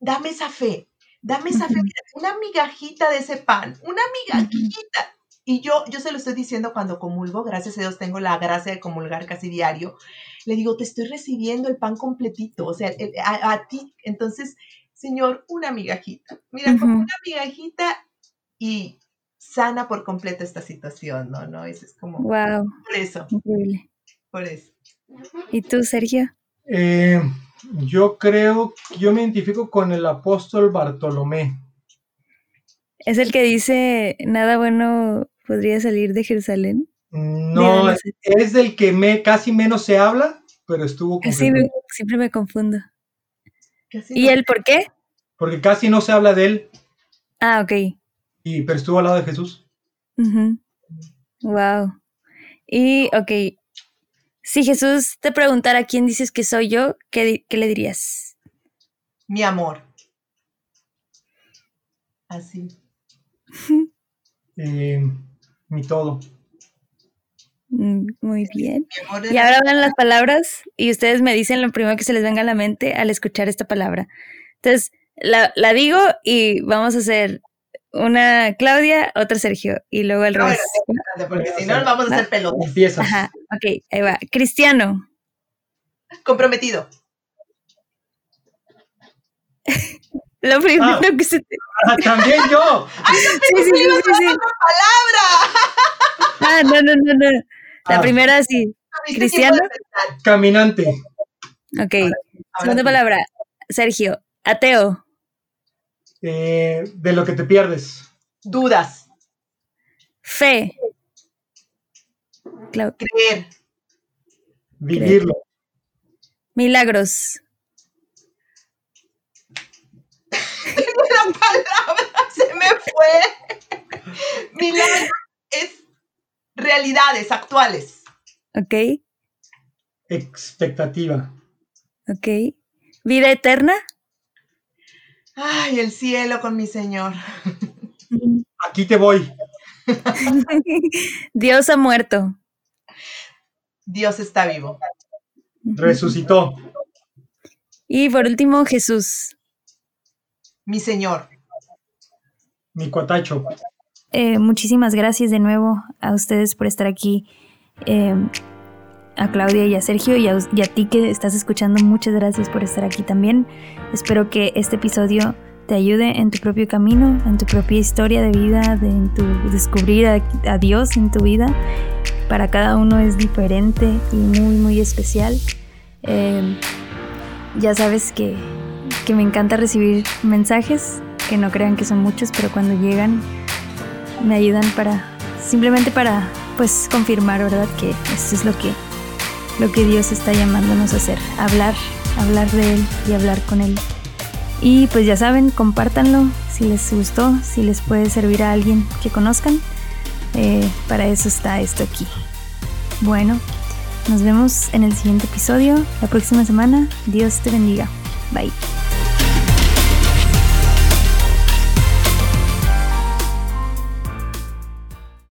dame esa fe, dame esa fe, una migajita de ese pan, una migajita. Y yo, yo se lo estoy diciendo cuando comulgo, gracias a Dios tengo la gracia de comulgar casi diario. Le digo, te estoy recibiendo el pan completito, o sea, a, ti. Entonces, Señor, una migajita. Mira, como una migajita y sana por completo esta situación, ¿no? ¿No? Eso es como... Wow. Por eso. Increíble. Por eso. ¿Y tú, Sergio? Eh, yo creo, yo me identifico con el apóstol Bartolomé. ¿Es el que dice, nada bueno podría salir de Jerusalén? No, es del que me, casi menos se habla, pero estuvo con Sí, siempre me confundo. ¿Y él por qué? Porque casi no se habla de él. Ah, ok. Y, pero estuvo al lado de Jesús. Wow. Y, ok. Si Jesús te preguntara quién dices que soy yo, ¿qué, qué le dirías? Mi amor. Así. [LAUGHS] eh, mi todo. Mm, muy bien. Y ahora van las palabras y ustedes me dicen lo primero que se les venga a la mente al escuchar esta palabra. Entonces, la, digo y vamos a hacer una Claudia, otra Sergio y luego el revés. porque si no vamos a hacer pelotas. Empieza. Ajá, ok, ahí va. Cristiano. Comprometido. [LAUGHS] Lo primero ah. que se te... Ah, también yo. [LAUGHS] ¡Ay, no sí, sí, sí, sí, sí. palabra! Ah, no, no, no, no. La ah. primera sí. Cristiano. Caminante. Ok. Segunda palabra. Sergio. Ateo. Eh, de lo que te pierdes. Dudas. Fe. Creer. Vivirlo. Milagros. [LAUGHS] La palabra se me fue. Milagros es realidades actuales. Ok. Expectativa. Ok. ¿Vida eterna? Ay, el cielo con mi Señor. Aquí te voy. [LAUGHS] Dios ha muerto. Dios está vivo. Resucitó. Y por último, Jesús. Mi Señor. Mi cuatacho. Eh, muchísimas gracias de nuevo a ustedes por estar aquí. Em, a Claudia y a Sergio y a, ti que estás escuchando, muchas gracias por estar aquí también. Espero que este episodio te ayude en tu propio camino, en tu propia historia de vida, de, en tu descubrir a, Dios en tu vida. Para cada uno es diferente y muy, muy especial. Em, ya sabes que, que me encanta recibir mensajes, que no crean que son muchos, pero cuando llegan me ayudan para, simplemente para, pues, confirmar, ¿verdad? Que esto es lo que, lo que Dios está llamándonos a hacer, hablar, hablar de Él y hablar con Él. Y pues ya saben, compártanlo si les gustó, si les puede servir a alguien que conozcan. Eh, para eso está esto aquí. Bueno, nos vemos en el siguiente episodio la próxima semana. Dios te bendiga. Bye.